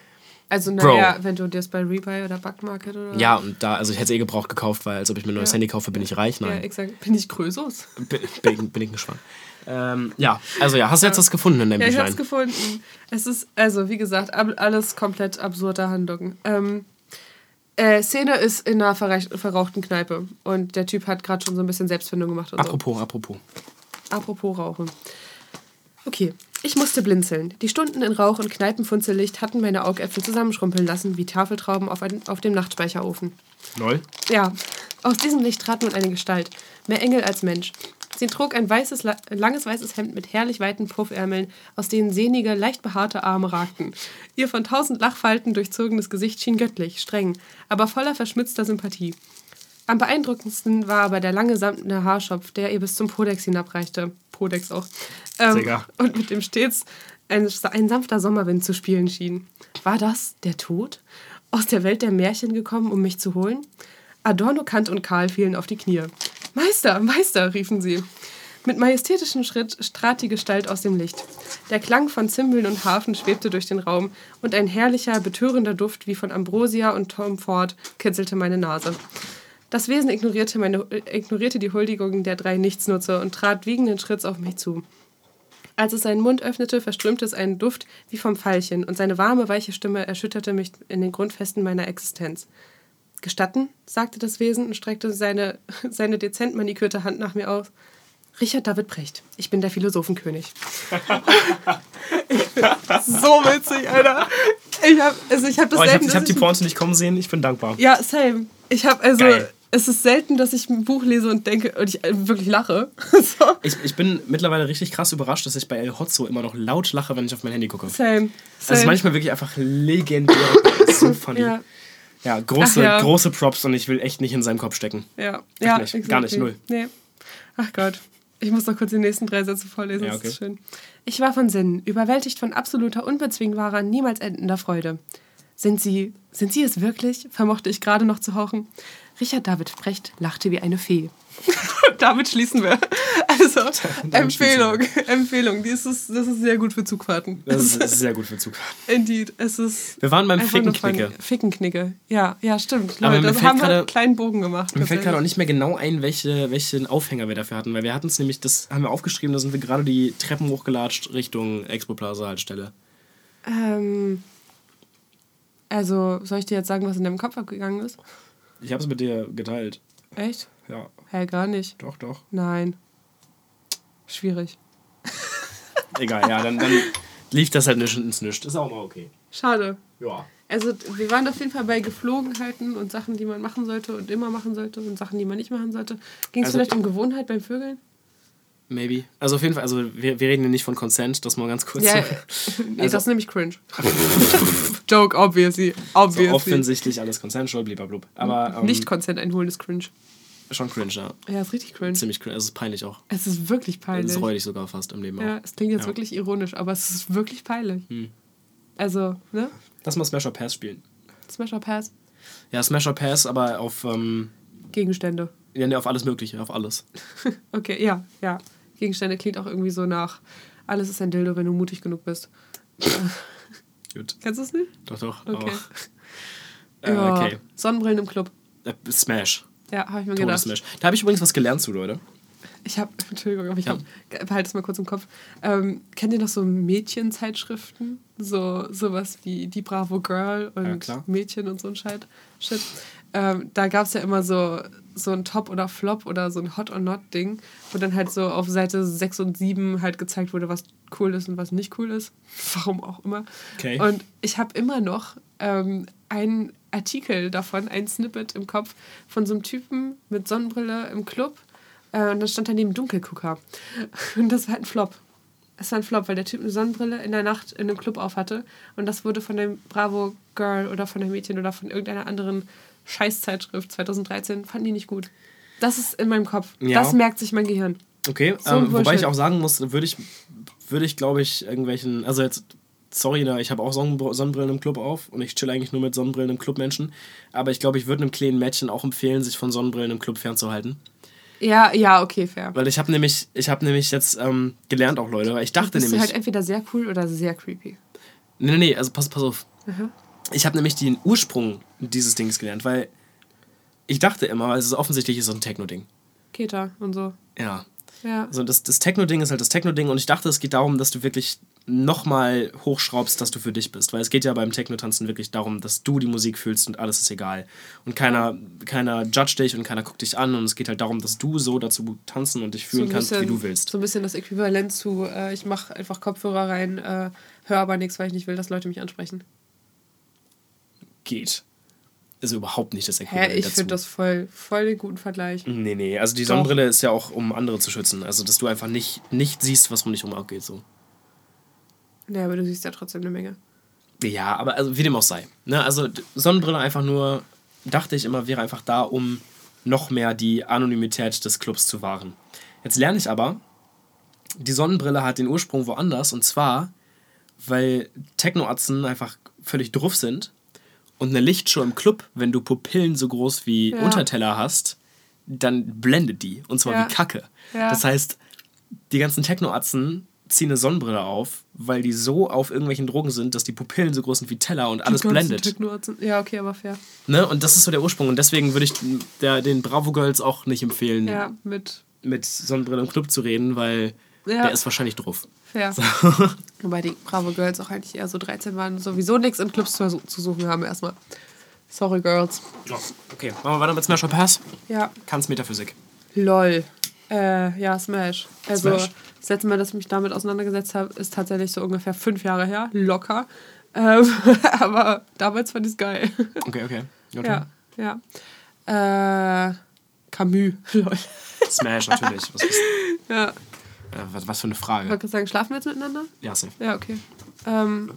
Also, naja, wenn du dir das bei Rebuy oder Backmarket oder. und da, also ich hätte es eh gebraucht gekauft, weil als ob ich mir ein neues Ja. Handy kaufe, bin ich reich. Ja, Nein, exakt. Bin ich Krösus? bin, bin, bin ich ein Schwank. Ähm, ja, also ja, hast du jetzt was gefunden in deinem Ja, ich Büchlein? hab's gefunden. Es ist, also wie gesagt, ab, alles komplett absurde Handlungen. Ähm, äh, Szene ist in einer verrauchten Kneipe und der Typ hat gerade schon so ein bisschen Selbstfindung gemacht und so. Apropos, apropos. Apropos Rauchen. Okay, ich musste blinzeln. Die Stunden in Rauch und Kneipenfunzellicht hatten meine Augäpfel zusammenschrumpeln lassen wie Tafeltrauben auf, ein, auf dem Nachtspeicherofen. Lol. Ja, aus diesem Licht trat nun eine Gestalt, mehr Engel als Mensch. Sie trug ein weißes, la- langes weißes Hemd mit herrlich weiten Puffärmeln, aus denen sehnige, leicht behaarte Arme ragten. Ihr von tausend Lachfalten durchzogenes Gesicht schien göttlich, streng, aber voller verschmitzter Sympathie. Am beeindruckendsten war aber der lange samtene Haarschopf, der ihr bis zum Podex hinabreichte. Podex auch. Ähm, und mit dem stets ein, ein sanfter Sommerwind zu spielen schien. War das der Tod? Aus der Welt der Märchen gekommen, um mich zu holen? Adorno, Kant und Karl fielen auf die Knie. Meister, Meister, riefen sie. Mit majestätischem Schritt trat die Gestalt aus dem Licht. Der Klang von Zimbeln und Harfen schwebte durch den Raum und ein herrlicher, betörender Duft wie von Ambrosia und Tom Ford kitzelte meine Nase. Das Wesen ignorierte, meine, ignorierte die Huldigungen der drei Nichtsnutzer und trat wiegenden Schritts auf mich zu. Als es seinen Mund öffnete, verströmte es einen Duft wie vom Veilchen und seine warme, weiche Stimme erschütterte mich in den Grundfesten meiner Existenz. Gestatten, sagte das Wesen und streckte seine, [LAUGHS] seine dezent manikürte Hand nach mir aus. Richard David Precht, ich bin der Philosophenkönig. [LAUGHS] so witzig, Alter. Ich habe also ich hab das Oh, ich habe ich hab die ich- Pointe nicht kommen sehen. Ich bin dankbar. Ja, same. Ich habe also, Geil. Es ist selten, dass ich ein Buch lese und denke, und ich äh, wirklich lache. [LAUGHS] so. Ich, ich bin mittlerweile richtig krass überrascht, dass ich bei El Hotzo immer noch laut lache, wenn ich auf mein Handy gucke. Same. same. Das ist manchmal wirklich einfach legendär. Das [LAUGHS] so funny. ja, Ja, große, ja. große Props und ich will echt nicht in seinem Kopf stecken. ja, ja. nicht. Gar nicht, null. Nee. Ach Gott. Ich muss noch kurz die nächsten drei Sätze vorlesen. Ja, Das okay. ist schön. Ich war von Sinnen, überwältigt von absoluter, unbezwingbarer, niemals endender Freude. Sind Sie, sind Sie es wirklich? vermochte ich gerade noch zu hauchen. Richard David Precht lachte wie eine Fee. [LAUGHS] Damit schließen wir. Also, [LAUGHS] Empfehlung, Empfehlung. Die ist, es- das ist sehr gut für Zugfahrten. Das ist, das [LAUGHS] sehr gut für Zug. Indeed. Es ist Wir waren beim Fickenknicke. Fickenknicke. Ja, ja, stimmt. Aber Leute, das haben wir gerade- einen kleinen Bogen gemacht. Mir fällt gerade auch nicht mehr genau ein, welche, welchen Aufhänger wir dafür hatten, weil wir hatten es nämlich, das haben wir aufgeschrieben, da sind wir gerade die Treppen hochgelatscht Richtung Expo Plaza Haltestelle. Ähm, also, soll ich dir jetzt sagen, was in deinem Kopf abgegangen ist? Ich habe es mit dir geteilt. Echt? Ja, Hä, gar nicht. doch, doch. Nein. Schwierig. Egal, ja, dann, dann lief das halt nicht ins Nischt. Ist auch mal okay. Schade. Ja. Also, wir waren auf jeden Fall bei Geflogenheiten und Sachen, die man machen sollte und immer machen sollte und Sachen, die man nicht machen sollte. Ging es Also- vielleicht um Gewohnheit beim Vögeln? Maybe. Also auf jeden Fall, also wir, wir reden hier nicht von Consent, das mal ganz kurz. Ja, so. [LAUGHS] nee, Also- das ist nämlich cringe. [LAUGHS] Joke, obviously. Obviously. offensichtlich alles consensual, blub. Aber ähm, Nicht Consent einholen ist cringe. schon cringe, ja. Ja, ist richtig cringe. Ziemlich cringe. Es ist peinlich auch. Es ist wirklich Es peinlich. ist räudig sogar fast im Leben Ja, auch. es klingt jetzt Ja. wirklich ironisch, aber es ist wirklich peinlich. Hm. Also, ne? Lass mal Smash or Pass spielen. Smash or Pass. Ja, Smash or Pass, aber auf, ähm, Gegenstände. ja, nee, auf alles Mögliche, auf alles. [LAUGHS] Okay, ja, ja. Gegenstände klingt auch irgendwie so nach alles ist ein Dildo, wenn du mutig genug bist. [LAUGHS] Gut. Kennst du es nicht? Doch, doch. Okay. Aber, äh, [LAUGHS] Ja. okay. Sonnenbrillen im Club. Äh, Smash. Ja, habe ich mir gedacht. Todessmash. Da habe ich übrigens was gelernt zu, Leute. Ich habe, [LAUGHS] Entschuldigung, aber ich Ja. hab, behalte es mal kurz im Kopf. Ähm, kennt ihr noch so Mädchenzeitschriften? So sowas wie die Bravo Girl und Ja. Mädchen und so ein Shit. Shit. Ähm, da gab es ja immer so, so ein Top oder Flop oder so ein Hot or Not Ding, wo dann halt so auf Seite 6 und 7 halt gezeigt wurde, was cool ist und was nicht cool ist. [LAUGHS] Warum auch immer. Okay. Und ich habe immer noch ähm, einen Artikel davon, ein Snippet im Kopf von so einem Typen mit Sonnenbrille im Club. Äh, und dann stand daneben Dunkelgucker. [LAUGHS] Und das war halt ein Flop. Es war ein Flop, weil der Typ eine Sonnenbrille in der Nacht in einem Club aufhatte. Und das wurde von dem Bravo Girl oder von der Mädchen oder von irgendeiner anderen Scheißzeitschrift 2013, fanden die nicht gut. Das ist in meinem Kopf. Ja. Das merkt sich mein Gehirn. Okay, So ähm, wobei ich auch sagen muss, würde ich, würde ich glaube ich, irgendwelchen, also jetzt, sorry, da, ich habe auch Sonnenbr- Sonnenbrillen im Club auf und ich chill eigentlich nur mit Sonnenbrillen im Club Menschen, aber ich glaube, ich würde einem kleinen Mädchen auch empfehlen, sich von Sonnenbrillen im Club fernzuhalten. Ja, ja, okay, fair. Weil ich habe nämlich, ich habe nämlich jetzt ähm, gelernt auch, Leute, weil ich dachte Bist nämlich, halt entweder sehr cool oder sehr creepy. nee, nee, nee, also pass, pass auf. Ich habe nämlich den Ursprung dieses Dings gelernt, weil ich dachte immer, also es ist offensichtlich ist das ein Techno-Ding. Keta und so. Ja, Ja. Also das, das Techno-Ding ist halt das Techno-Ding und ich dachte, es geht darum, dass du wirklich nochmal hochschraubst, dass du für dich bist. Weil es geht ja beim Techno-Tanzen wirklich darum, dass du die Musik fühlst und alles ist egal. Und keiner, keiner judgt dich und keiner guckt dich an und es geht halt darum, dass du so dazu tanzen und dich fühlen ein kannst, wie bisschen- du willst. So ein bisschen das Äquivalent zu, äh, ich mache einfach Kopfhörer rein, äh, höre aber nichts, weil ich nicht will, dass Leute mich ansprechen. Geht. Ist überhaupt nicht das Hä, Äquivalent ich dazu. finde das voll, voll den guten Vergleich. Nee, nee, also die Doch. Sonnenbrille ist ja auch, um andere zu schützen. Also, dass du einfach nicht, nicht siehst, was um dich herum abgeht. So. Ja, aber du siehst ja trotzdem eine Menge. Ja, aber also wie dem auch sei. Ne? Also Sonnenbrille einfach nur, dachte ich immer, wäre einfach da, um noch mehr die Anonymität des Clubs zu wahren. Jetzt lerne ich aber, die Sonnenbrille hat den Ursprung woanders und zwar, weil Technoatzen einfach völlig druff sind und eine Lichtshow im Club, wenn du Pupillen so groß wie Ja. Unterteller hast, dann blendet die und zwar Ja. wie Kacke. Ja. Das heißt, die ganzen Technoatzen ziehen eine Sonnenbrille auf, weil die so auf irgendwelchen Drogen sind, dass die Pupillen so groß sind wie Teller und alles blendet. Ja, okay, aber fair. Ne? Und das ist so der Ursprung. Und deswegen würde ich der, den Bravo Girls auch nicht empfehlen, Ja, mit mit Sonnenbrille im Club zu reden, weil Ja. der ist wahrscheinlich drauf. Fair. [LAUGHS] Wobei die Bravo Girls auch eigentlich eher so 13 waren, sowieso nichts in Clubs zu, zu suchen haben erstmal. Sorry, Girls. Ja, okay, machen wir weiter mit Smash or Pass. Ja. Kann's Metaphysik. LOL. Äh, ja, Smash. Also, Smash. das letzte Mal, dass ich mich damit auseinandergesetzt habe, ist tatsächlich so ungefähr fünf Jahre her. Locker. Ähm, [LAUGHS] aber damals fand ich es geil. Okay, okay. Your ja, turn. ja. Äh, Camus. [LAUGHS] LOL. Smash natürlich. Was, ist, Ja. Äh, was, was für eine Ich Frage. wollte gerade sagen, schlafen wir jetzt miteinander? Ja, safe. Ja, okay. Ähm,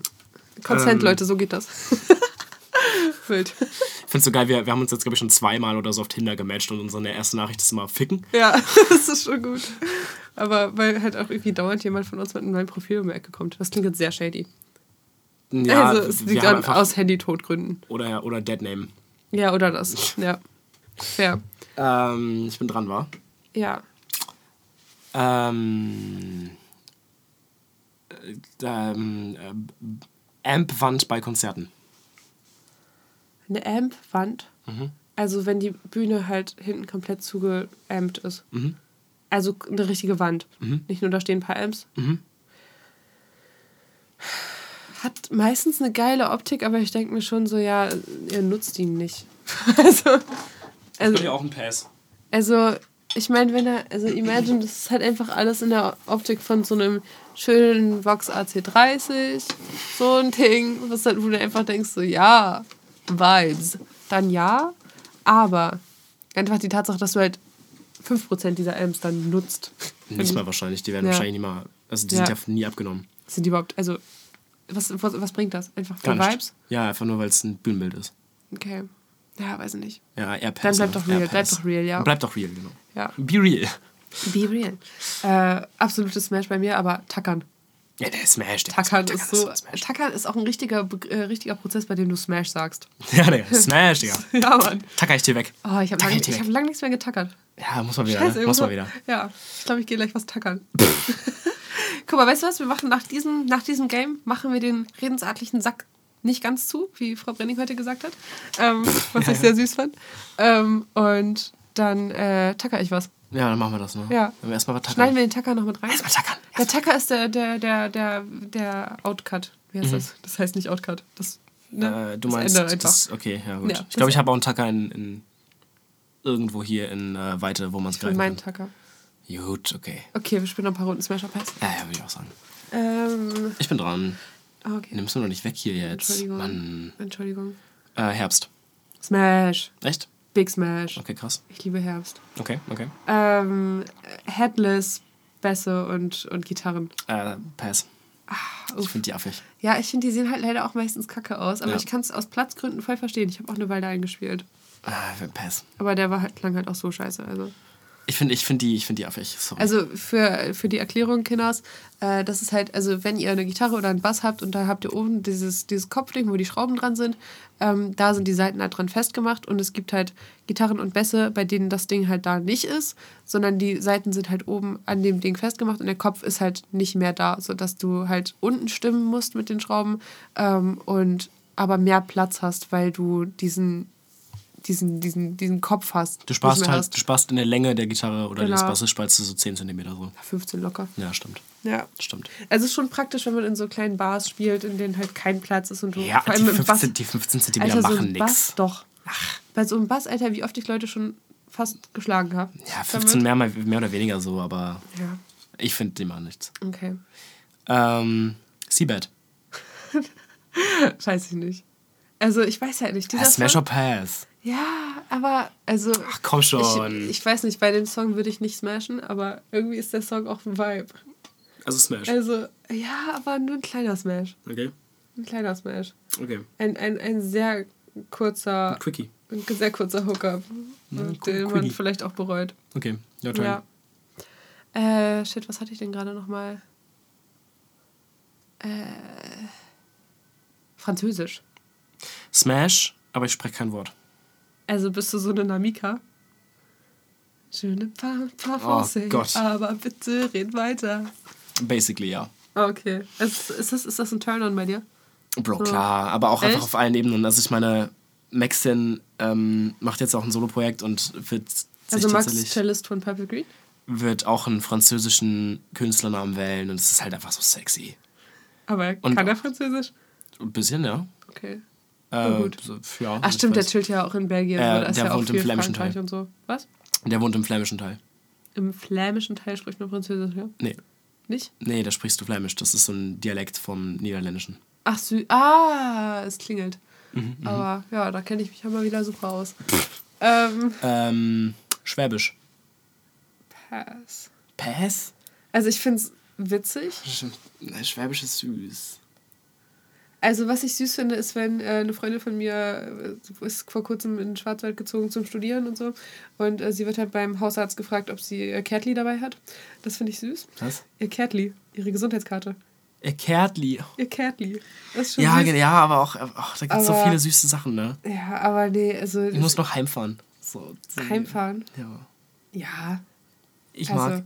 Consent, Ähm. Leute, so geht das. [LAUGHS] Wild. Ich find's so geil, wir, wir haben uns jetzt, glaube ich, schon zweimal oder so auf Tinder gematcht und unsere erste Nachricht ist immer ficken. Ja, [LAUGHS] das ist schon gut. Aber weil halt auch irgendwie dauernd jemand von uns mit einem neuen Profil um die Ecke kommt. Das klingt jetzt sehr shady. Ja, also es liegt an, einfach- aus Handy-Todgründen. Oder, oder Deadname. Ja, oder das. Ja. Fair. Ähm, ich bin dran, war. Ja. Ähm, äh, ähm, äh, Amp-Wand bei Konzerten. Eine Amp-Wand. Also wenn die Bühne halt hinten komplett zugeampt ist. Also eine richtige Wand. Nicht nur da stehen ein paar Amps. Hat meistens eine geile Optik, aber ich denke mir schon so, ja, ihr nutzt ihn nicht. [LAUGHS] also, also, auch ein Pass. also ich meine, wenn er, also Imagine, das ist halt einfach alles in der Optik von so einem schönen Vox AC30, so ein Ding, was halt, wo du einfach denkst, so, ja, Vibes. Dann ja, aber einfach die Tatsache, dass du halt 5% dieser Amps dann nutzt. Nicht mal wahrscheinlich, die werden Ja. wahrscheinlich nie mal. Also die Ja. sind ja nie abgenommen. Sind die überhaupt, also, was, was, was bringt das? Einfach für. Vibes? Ja, einfach nur, weil es ein Bühnenbild ist. Okay. Ja, weiß ich nicht. Ja, eher Dann Pass. bleib doch eher real, bleib doch real, ja. Bleib doch real, genau. Ja. Be real. Be real. Äh, absolutes Smash bei mir, aber tackern. Ja, der Smash. Der Tackern ist so. Smash. Tackern ist auch ein richtiger, äh, richtiger Prozess, bei dem du Smash sagst. Ja, der Smash, Digga. [LAUGHS] Ja, Mann. Tacker ich dir weg. Oh, ich habe lange hab lang nichts mehr getackert. Ja, muss man wieder. Scheiße, ne? Muss man noch- wieder. Ja, ich glaube, ich gehe gleich was tackern. [LAUGHS] Guck mal, weißt du was? Wir machen nach diesem, nach diesem Game machen wir den redensartlichen Sack nicht ganz zu, wie Frau Brenning heute gesagt hat. Ähm, was ich sehr süß fand. Ähm, und dann äh, tacker ich was. Ja, dann machen wir das, ne? Ja. Wir erstmal was tackern. Schneiden wir den Tacker noch mit rein? Erstmal tackern. Der Tacker ist der, der, der, der, der Outcut. Wie heißt das? Das heißt nicht Outcut. Das, ne? Mhm. Äh, du das meinst, einfach. das, okay, ja gut. Ja, ich glaube, das- ich habe auch einen Tacker in, in irgendwo hier in äh, Weite, wo man es greifen meinen kann. Tacker. Gut, okay. Okay, wir spielen noch ein paar Runden Smash Pass. Ja, ja, würde ich auch sagen. Ähm, Ich bin dran. Ah, okay. Nimmst du noch nicht weg hier jetzt? Entschuldigung. Mann. Entschuldigung. Äh, Herbst. Smash. Echt? Big Smash. Okay, krass. Ich liebe Herbst. Okay, okay. Ähm, Headless, Bässe und, und Gitarren. Äh, Pass. Ah, Ich finde die affig. Ja, ich finde, die sehen halt leider auch meistens kacke aus. Aber Ja. ich kann es aus Platzgründen voll verstehen. Ich habe auch eine Weile eingespielt. Äh, Pass. Aber der war halt, klang halt auch so scheiße. Also. Ich finde ich find die, find die affig. Sorry. Also für, für die Erklärung, Kinders, äh, das ist halt, also wenn ihr eine Gitarre oder einen Bass habt und da habt ihr oben dieses, dieses Kopfding, wo die Schrauben dran sind, ähm, da sind die Seiten halt dran festgemacht und es gibt halt Gitarren und Bässe, bei denen das Ding halt da nicht ist, sondern die Seiten sind halt oben an dem Ding festgemacht und der Kopf ist halt nicht mehr da, sodass du halt unten stimmen musst mit den Schrauben ähm, und aber mehr Platz hast, weil du diesen, diesen, diesen, diesen Kopf hast. du sparst halt, hast. du sparst in der Länge der Gitarre oder des Genau. Basses sparst du so 10 cm so. 15 locker. Ja, stimmt. Ja. Stimmt. Es ist schon praktisch, wenn man in so kleinen Bars spielt, in denen halt kein Platz ist und du Ja, vor die allem im 15, Bass. die 15 cm Alter, so machen Bass nix. doch. Bei so einem Bass, Alter, wie oft ich Leute schon fast geschlagen habe. Ja, 15 mehr, mehr oder weniger so, aber Ja, ich finde, die machen nichts. okay. Ähm, Seabed. [LAUGHS] Weiß ich nicht. Also, ich weiß halt nicht. Dieser Ja, Smash Song, or Pass. Ja, aber, also. Ach komm schon. Ich, ich weiß nicht, bei dem Song würde ich nicht smashen, aber irgendwie ist der Song auch ein Vibe. also Smash. Also, ja, aber nur ein kleiner Smash. Okay. Ein kleiner Smash. Okay. Ein, ein, ein sehr kurzer, Quickie. ein sehr kurzer Hookup, den man Quickie. vielleicht auch bereut. Okay. Your turn. Ja. Äh, shit, was hatte ich denn gerade nochmal? Äh, Französisch. Smash, aber ich spreche kein Wort. Also bist du so eine Namika? Je ne parle pas Oh Gott. aber bitte red weiter. Basically, ja. Okay. Ist, ist, das, ist das ein Turn-on bei dir? Bro, So. klar, aber auch einfach Echt? auf allen Ebenen. Also ich meine, Maxin ähm, macht jetzt auch ein Soloprojekt und wird sich Also Max tatsächlich Cellist von Purple Green? wird auch einen französischen Künstlernamen wählen und es ist halt einfach so sexy. Aber Und- kann er Französisch? Ein bisschen, ja. Okay. Äh, gut. So, ja Ach stimmt, der chillt ja auch in Belgien. Äh, ist der ja wohnt im flämischen Frankreich Teil. und so. Was? Der wohnt im flämischen Teil. Im flämischen Teil spricht man Französisch, ja? Nee, Nicht? nee, da sprichst du flämisch. Das ist so ein Dialekt vom Niederländischen. Ach, Sü ah, es klingelt. Mhm, Aber ja, da kenne ich mich ja mal wieder super aus. ähm, Ähm, Schwäbisch. Pass. Pass? Also ich finde es witzig. Sch- Schwäbisch ist süß. Also was ich süß finde, ist, wenn äh, eine Freundin von mir äh, ist vor kurzem in den Schwarzwald gezogen zum Studieren und so. Und äh, sie wird halt beim Hausarzt gefragt, ob sie ihr Kärtli dabei hat. Das finde ich süß. Was? Ihr Kärtli, ihre Gesundheitskarte. Ihr Kärtli. Ihr Kärtli. Das ist schon Ja, süß. ja, aber auch, ach, da gibt es so viele süße Sachen, ne? Ja, aber nee, also Ich muss noch heimfahren. So, so- heimfahren. Ja. Ja, Ich also mag.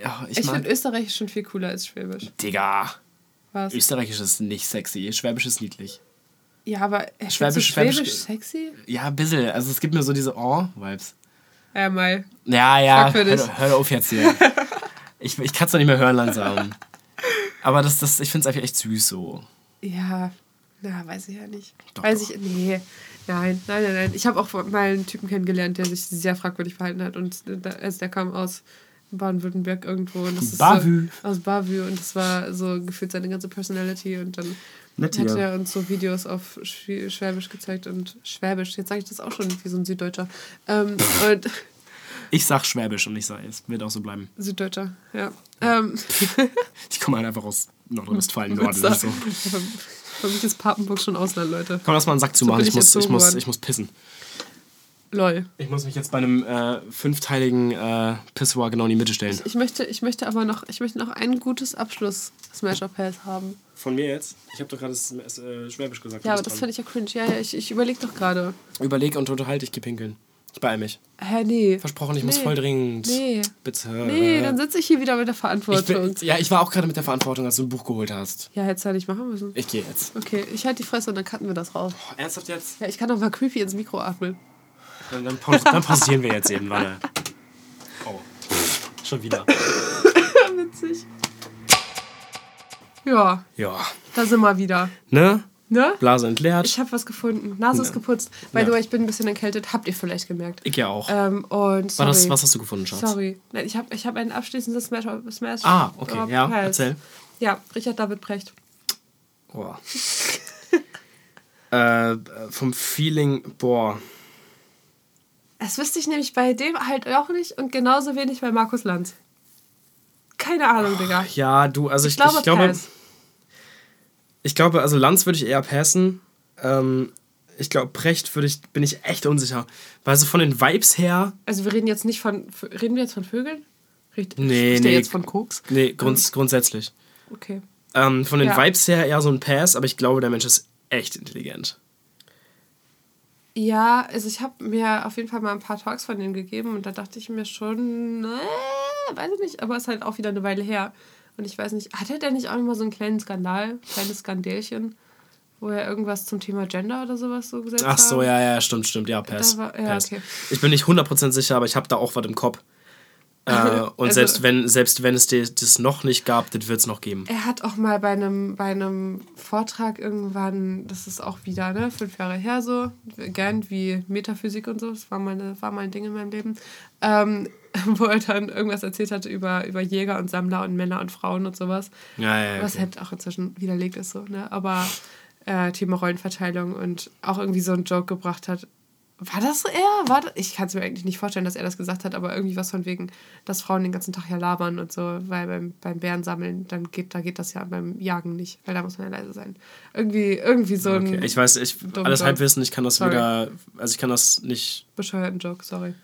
Ja, ich, ich, finde Österreich schon viel cooler als Schwäbisch. Digga. Was? Österreichisch ist nicht sexy. Schwäbisch ist niedlich. Ja, aber äh, Schwäbisch- Schwäbisch- Schwäbisch sexy? Ja, ein bisschen. Also es gibt mir so diese Oh-Vibes. Ja, mal. Ja, ja. Hör, hör auf jetzt hier. [LAUGHS] ich ich kann es doch nicht mehr hören langsam. Aber das, das, ich finde es einfach echt süß so. Ja, na, weiß ich ja nicht. Doch, weiß doch. ich, nee. Nein, nein, nein, nein. Ich habe auch mal einen Typen kennengelernt, der sich sehr fragwürdig verhalten hat. Und da, also der kam aus Baden-Württemberg irgendwo. Und das ist Bavü. So, aus Bavü. Und das war so gefühlt seine ganze Personality. Und dann Nett hat hier. er uns so Videos auf Schw- Schwäbisch gezeigt. Und Schwäbisch, jetzt sage ich das auch schon wie so ein Süddeutscher. Ähm, [LAUGHS] und Ich sag Schwäbisch und ich sag, es wird auch so bleiben. Süddeutscher, ja. Ähm, [LAUGHS] Ich komme halt einfach aus Nordrhein-Westfalen, [LAUGHS] Norden. So. für, mich ist Papenburg schon Ausland, Leute. Komm, lass mal einen Sack So zumachen. bin Ich ich muss, ich, muss, ich muss pissen. Lol. Ich muss mich jetzt bei einem äh, fünfteiligen äh, Pissoir genau in die Mitte stellen. Ich möchte, ich möchte aber noch, ich möchte noch ein gutes Abschluss-Smash-Up-Pass haben. Von mir jetzt? Ich habe doch gerade äh, Schwäbisch gesagt. Ja, aber das finde ich ja cringe. Ja, ja, ich, ich überlege doch gerade. Überleg und unterhalte, ich geh pinkeln. Ich beeil mich. Hä, nee. Versprochen, ich muss Nee. voll dringend. Nee. Bitte. Nee, dann sitze ich hier wieder mit der ich Verantwortung. bin, Ja, ich war auch gerade mit der Verantwortung, als du ein Buch geholt hast. ja, hättest du ja nicht machen müssen. Ich gehe jetzt. Okay, ich halte die Fresse und dann cutten wir das raus. Oh, ernsthaft jetzt? Ja, ich kann doch mal creepy ins Mikro atmen. Dann, dann, paus dann pausieren wir jetzt eben, warte. Oh. Schon wieder. [LAUGHS] Witzig. Ja, Ja. da sind wir wieder. Ne? Ne? Blase entleert. Ich habe was gefunden. Nase ist geputzt. By Ja. the way, ich bin ein bisschen erkältet. Habt ihr vielleicht gemerkt. Ich ja auch. Ähm, und sorry. Das, was hast du gefunden, Schatz? Sorry. Nein, ich habe ich hab ein abschließendes Smash. Smash Ah, okay, ja, Pass. erzähl. Ja, Richard David Brecht. Boah. [LAUGHS] äh, vom Feeling, boah. Das wüsste ich nämlich bei dem halt auch nicht und genauso wenig bei Markus Lanz. Keine Ahnung, Digga. Ja, du, also ich, ich glaube, ich glaube, Pass. ich glaube, also Lanz würde ich eher passen. Ähm, ich glaube, Brecht würde ich, bin ich echt unsicher. Weil so von den Vibes her, Also wir reden jetzt nicht von, reden wir jetzt von Vögeln? Red, Nee, der nee. jetzt von Koks? nee, grunds grundsätzlich. Okay. Ähm, von den Ja. Vibes her eher so ein Pass, aber ich glaube, der Mensch ist echt intelligent. Ja, also ich habe mir auf jeden Fall mal ein paar Talks von ihm gegeben und da dachte ich mir schon, äh, weiß ich nicht, aber ist halt auch wieder eine Weile her. Und ich weiß nicht, hatte der nicht auch noch mal so einen kleinen Skandal, kleines Skandälchen, wo er irgendwas zum Thema Gender oder sowas so gesetzt hat? Ach so, ja, ja, stimmt, stimmt, ja, Pass. War- ja, Pass. okay. Ich bin nicht 100% sicher, aber ich habe da auch was im Kopf. Äh, und Also- selbst, wenn, selbst wenn es das noch nicht gab, das wird es noch geben. Er hat auch mal bei einem, bei einem Vortrag irgendwann, das ist auch wieder, ne, fünf Jahre her so, gern wie Metaphysik und so, das war mal, eine, war mal ein Ding in meinem Leben, ähm, [LAUGHS] wo er dann irgendwas erzählt hatte über, über Jäger und Sammler und Männer und Frauen und sowas. Ja, ja, ja. Was Okay. halt auch inzwischen widerlegt ist so, ne? Aber äh, Thema Rollenverteilung und auch irgendwie so einen Joke gebracht hat. War das so er? War das? Ich kann es mir eigentlich nicht vorstellen, dass er das gesagt hat, aber irgendwie was von wegen, dass Frauen den ganzen Tag ja labern und so, weil beim, beim Bärensammeln, dann geht, da geht das ja beim Jagen nicht, weil da muss man ja leise sein. Irgendwie, irgendwie so ein Okay. Ich weiß, ich, alles Joke. Halbwissen, ich kann das Sorry. wieder, also ich kann das nicht, bescheuerten Joke, sorry.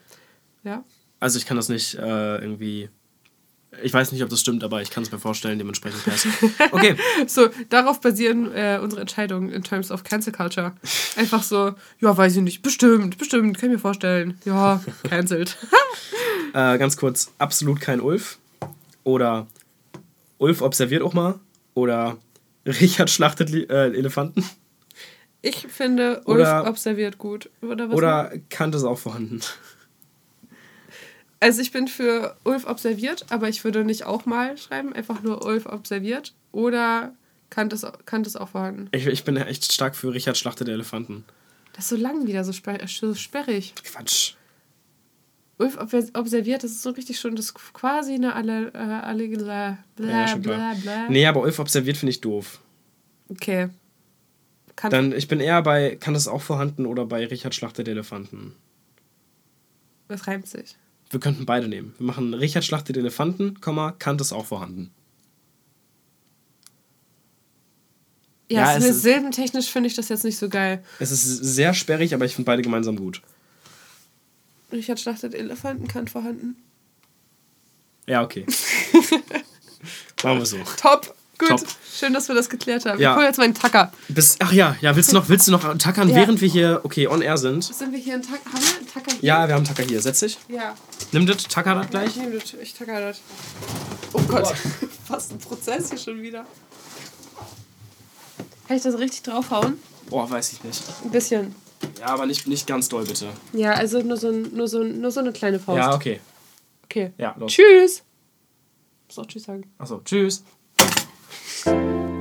Ja? also ich kann das nicht äh, irgendwie, ich weiß nicht, ob das stimmt, aber ich kann es mir vorstellen, dementsprechend Pass. [LAUGHS] Okay, So, darauf basieren äh, unsere Entscheidungen in terms of Cancel Culture. Einfach so, ja, weiß ich nicht, bestimmt, bestimmt, kann ich mir vorstellen. Ja, [LAUGHS] cancelled. [LAUGHS] äh, ganz kurz, absolut kein Ulf oder Ulf observiert auch mal oder Richard schlachtet äh, Elefanten Ich finde, Ulf Oder- observiert gut. Oder was? oder Kant ist auch vorhanden. Also ich bin für Ulf observiert, aber ich würde nicht auch mal schreiben, einfach nur Ulf observiert. Oder Kant ist, Kant ist auch vorhanden. Ich, ich bin echt stark für Richard schlachtet Elefanten. Das ist so lang wieder, so, sper so sperrig. Quatsch. Ulf ob- observiert, das ist so richtig schon, das ist quasi eine alle, äh, alle bla, bla, Ja, bla, bla. Nee, aber Ulf observiert finde ich doof. Okay. Kant, Dann, ich bin eher bei Kant ist auch vorhanden oder bei Richard schlachtet Elefanten. das reimt sich. Wir könnten beide nehmen. Wir machen Richard schlachtet Elefanten, Komma, Kant ist auch vorhanden. Ja, Ja, es ist- silbentechnisch finde ich das jetzt nicht so geil. Es ist sehr sperrig, aber ich finde beide gemeinsam gut. Richard schlachtet Elefanten, Kant vorhanden. Ja, okay. [LAUGHS] Machen wir so. Top. Gut. Top. Schön, dass wir das geklärt haben. Ja. Ich hole jetzt meinen Tacker. Bis, ach ja, ja, willst du noch, willst du noch tackern, Ja. während wir hier, okay, on air sind? Sind wir hier einen Tacker? Haben wir einen Tacker hier? Ja, wir haben Tacker hier. Setz dich. Ja. Nimm das, tacker das gleich. Ich nehme das. Ich tacker das. Oh Gott. [LAUGHS] Fast ein Prozess hier schon wieder. Kann ich das richtig draufhauen? Boah, weiß ich nicht. Ein bisschen. Ja, aber nicht, nicht ganz doll, bitte. Ja, also nur so, nur so, nur so eine kleine Faust. Ja, okay. Okay. Ja, los. Tschüss. Muss auch Tschüss sagen. Achso, tschüss. Peace.